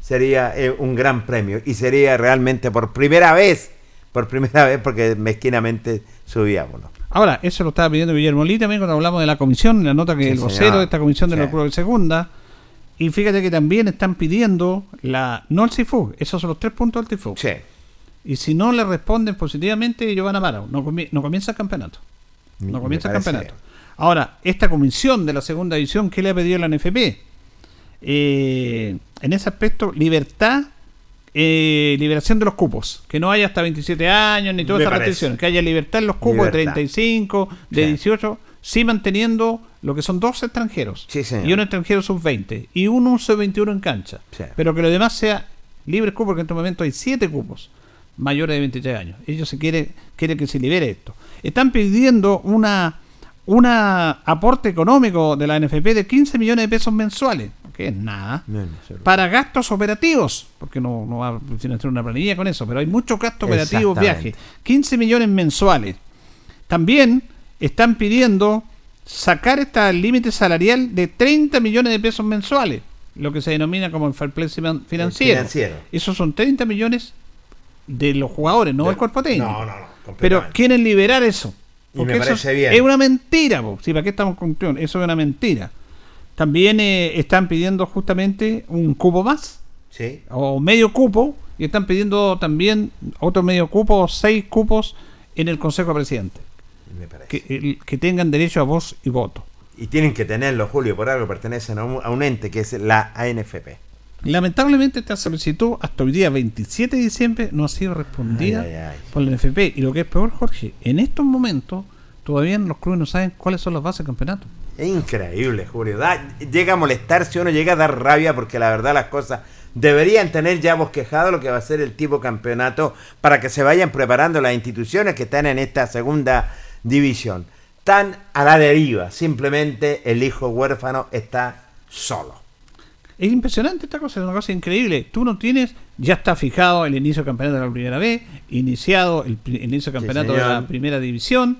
Sería eh, un gran premio. Y sería realmente por primera vez. Por primera vez porque mezquinamente subíamos. Ahora, eso lo estaba pidiendo Guillermo Lee también cuando hablamos de la comisión, en la nota que Sí, el señor. vocero de esta comisión de Sí. la de Segunda. Y fíjate que también están pidiendo la no el CIFU. Esos son los tres puntos del CIFU. Y si no le responden positivamente, ellos van a parar. No, no comienza el campeonato. No comienza el campeonato. Ahora, esta comisión de la segunda división, ¿qué le ha pedido la NFP? Eh, en ese aspecto, libertad, eh, liberación de los cupos. Que no haya hasta 27 años ni todas esas restricciones. Que haya libertad en los cupos de Libertad. 35, de Sí. 18, sí manteniendo lo que son dos extranjeros. y un extranjero sub-20. Y un sub-21 en cancha. Sí. Pero que lo demás sea libre cupo, porque en este momento hay 7 cupos mayores de 23 años. Ellos se quiere, quieren que se libere esto. Están pidiendo una una aporte económico de la NFP de 15 millones de pesos mensuales, que es nada, para gastos operativos, porque no, no va a financiar una planilla con eso, pero hay muchos gastos operativos, viajes, 15 millones mensuales. También están pidiendo sacar este límite salarial de 30 millones de pesos mensuales, lo que se denomina como el fair play finan- financiero. financiero. Esos son 30 millones de los jugadores, no De- del cuerpo técnico. No, no, no, Pero quieren liberar eso. Y me Porque eso parece bien. Es una mentira, po. Sí, ¿para qué estamos con? Eso es una mentira. También eh, están pidiendo justamente un cupo más. Sí. O medio cupo. Y están pidiendo también otro medio cupo o seis cupos en el Consejo de Presidente. Me parece. Que, tengan derecho a voz y voto. Y tienen que tenerlo, Julio, por algo pertenecen a un, a un ente que es la ANFP. Lamentablemente esta solicitud hasta hoy día 27 de diciembre no ha sido respondida Ay, ay, ay. por la NFP. Y lo que es peor, Jorge, en estos momentos todavía los clubes no saben cuáles son las bases del campeonato. Es increíble, Julio. Da- llega a molestarse uno, llega a dar rabia porque la verdad las cosas deberían tener ya bosquejado lo que va a ser el tipo campeonato para que se vayan preparando las instituciones que están en esta segunda división. Están a la deriva. Simplemente el hijo huérfano está solo. Es impresionante esta cosa, es una cosa increíble. Tú no tienes, ya está fijado el inicio del campeonato de la primera B, iniciado el, inicio del campeonato de la primera división,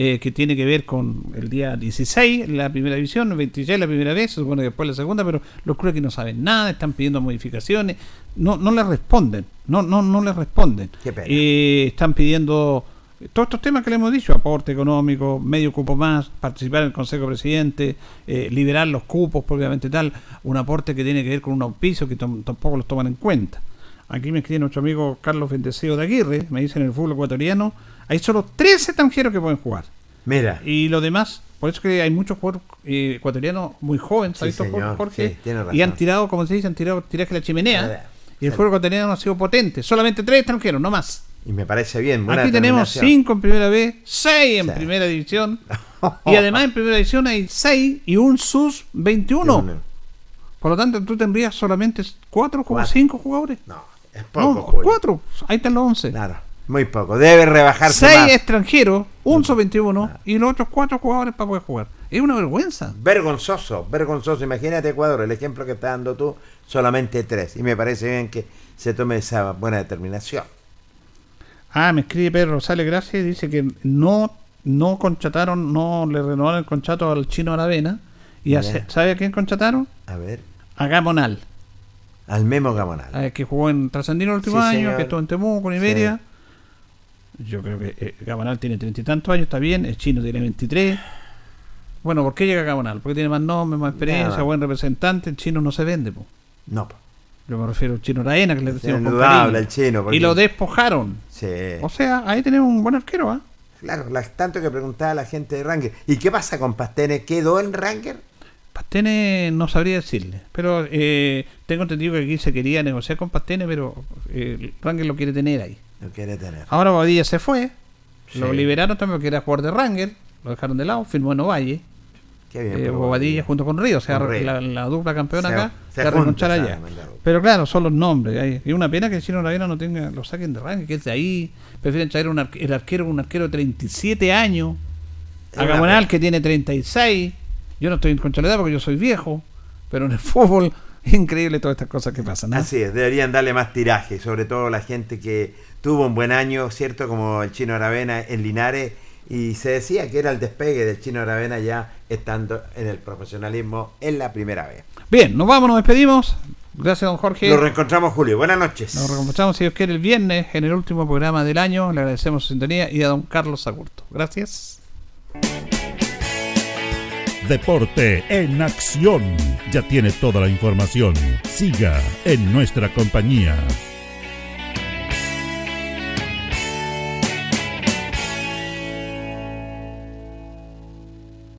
eh, que tiene que ver con el día 16, la primera división, el 26 la primera vez, se supone que después la segunda, pero los clubes que no saben nada, están pidiendo modificaciones, no, no les responden, no, no, no les responden. Qué pena. Eh, están pidiendo todos estos temas que le hemos dicho, aporte económico, medio cupo más, participar en el Consejo de Presidente, eh, liberar los cupos, propiamente tal, un aporte que tiene que ver con un auspicio que tampoco los toman en cuenta. Aquí me escribe nuestro amigo Carlos Bendeceo de Aguirre, me dice en el fútbol ecuatoriano, hay solo 13 extranjeros que pueden jugar. Mira. Y los demás, por eso que hay muchos jugadores eh, ecuatorianos muy jóvenes, ¿sabes Sí, señor, Jorge? sí, tiene razón. y han tirado, como se dice, han tirado tiraje a la chimenea. Y el fútbol ecuatoriano ha sido potente. Solamente tres extranjeros, no más. Y me parece bien. buena Aquí tenemos cinco en primera vez, seis en Sí. primera división. [LAUGHS] y además en primera división hay seis y un sus 21. Por lo tanto, tú tendrías solamente cuatro o Cuatro. cinco jugadores. No, es poco, No, Julio. cuatro. Ahí están los once. Claro. Muy poco. Debe rebajarse Seis más. extranjeros, un sub-21 y los otros cuatro jugadores para poder jugar. Es una vergüenza. Vergonzoso, vergonzoso. Imagínate Ecuador, el ejemplo que está dando tú, solamente tres. Y me parece bien que se tome esa buena determinación. Ah, me escribe Pedro Rosales Gracias y dice que no, no contrataron, no le renovaron el contrato al chino Aravena. ¿Y hace- sabe a quién contrataron? A ver. A Gamonal. Al Memo Gamonal. eh, que jugó en Trasandino el último Sí, año, señor. que estuvo en Temuco, en Iberia. Yo creo que eh, Gamonal tiene treinta y tantos años, está bien. El chino tiene 23. Bueno, ¿por qué llega Gamonal? Porque tiene más nombre, más experiencia, Nada. buen representante. El chino no se vende, po. No, po. Yo me refiero al chino Raena, que le cariño. el chino, porque- Y lo despojaron. Sí. O sea, ahí tenemos un buen arquero, ¿ah? Claro, la- tanto que preguntaba la gente de Ranger. ¿Y qué pasa con Pastene? ¿Quedó en Ranger? Pastene no sabría decirle, pero eh, tengo entendido que aquí se quería negociar con Pastene, pero eh, Ranger lo quiere tener ahí. No quiere tener. Ahora Bobadilla se fue, Sí. lo liberaron también porque era jugador de Ranger, lo dejaron de lado, firmó en Ovalle. Qué bien. Eh, Bobadilla junto con Río, o sea, Río. la, la dupla campeona Se- acá, se allá. la dupla. Pero claro, son los nombres. hay- Y una pena que el Chino Ravena no tenga, lo saquen de Ranger, que es de ahí. Prefieren traer un el arquero, un arquero de 37 años. A Gamonal que tiene 36. Yo no estoy en contra de la edad porque yo soy viejo. Pero en el [LAUGHS] fútbol es increíble todas estas cosas que pasan. ¿no? Así es, deberían darle más tiraje, sobre todo la gente que tuvo un buen año, ¿cierto? Como el Chino Aravena en Linares, y se decía que era el despegue del Chino Aravena ya estando en el profesionalismo en la primera vez. Bien, nos vamos, nos despedimos. Gracias, don Jorge. Nos reencontramos, Julio. Buenas noches. Nos reencontramos, si Dios quiere, el viernes en el último programa del año. Le agradecemos su sintonía y a don Carlos Agurto. Gracias. Deporte en acción. Ya tiene toda la información. Siga en nuestra compañía.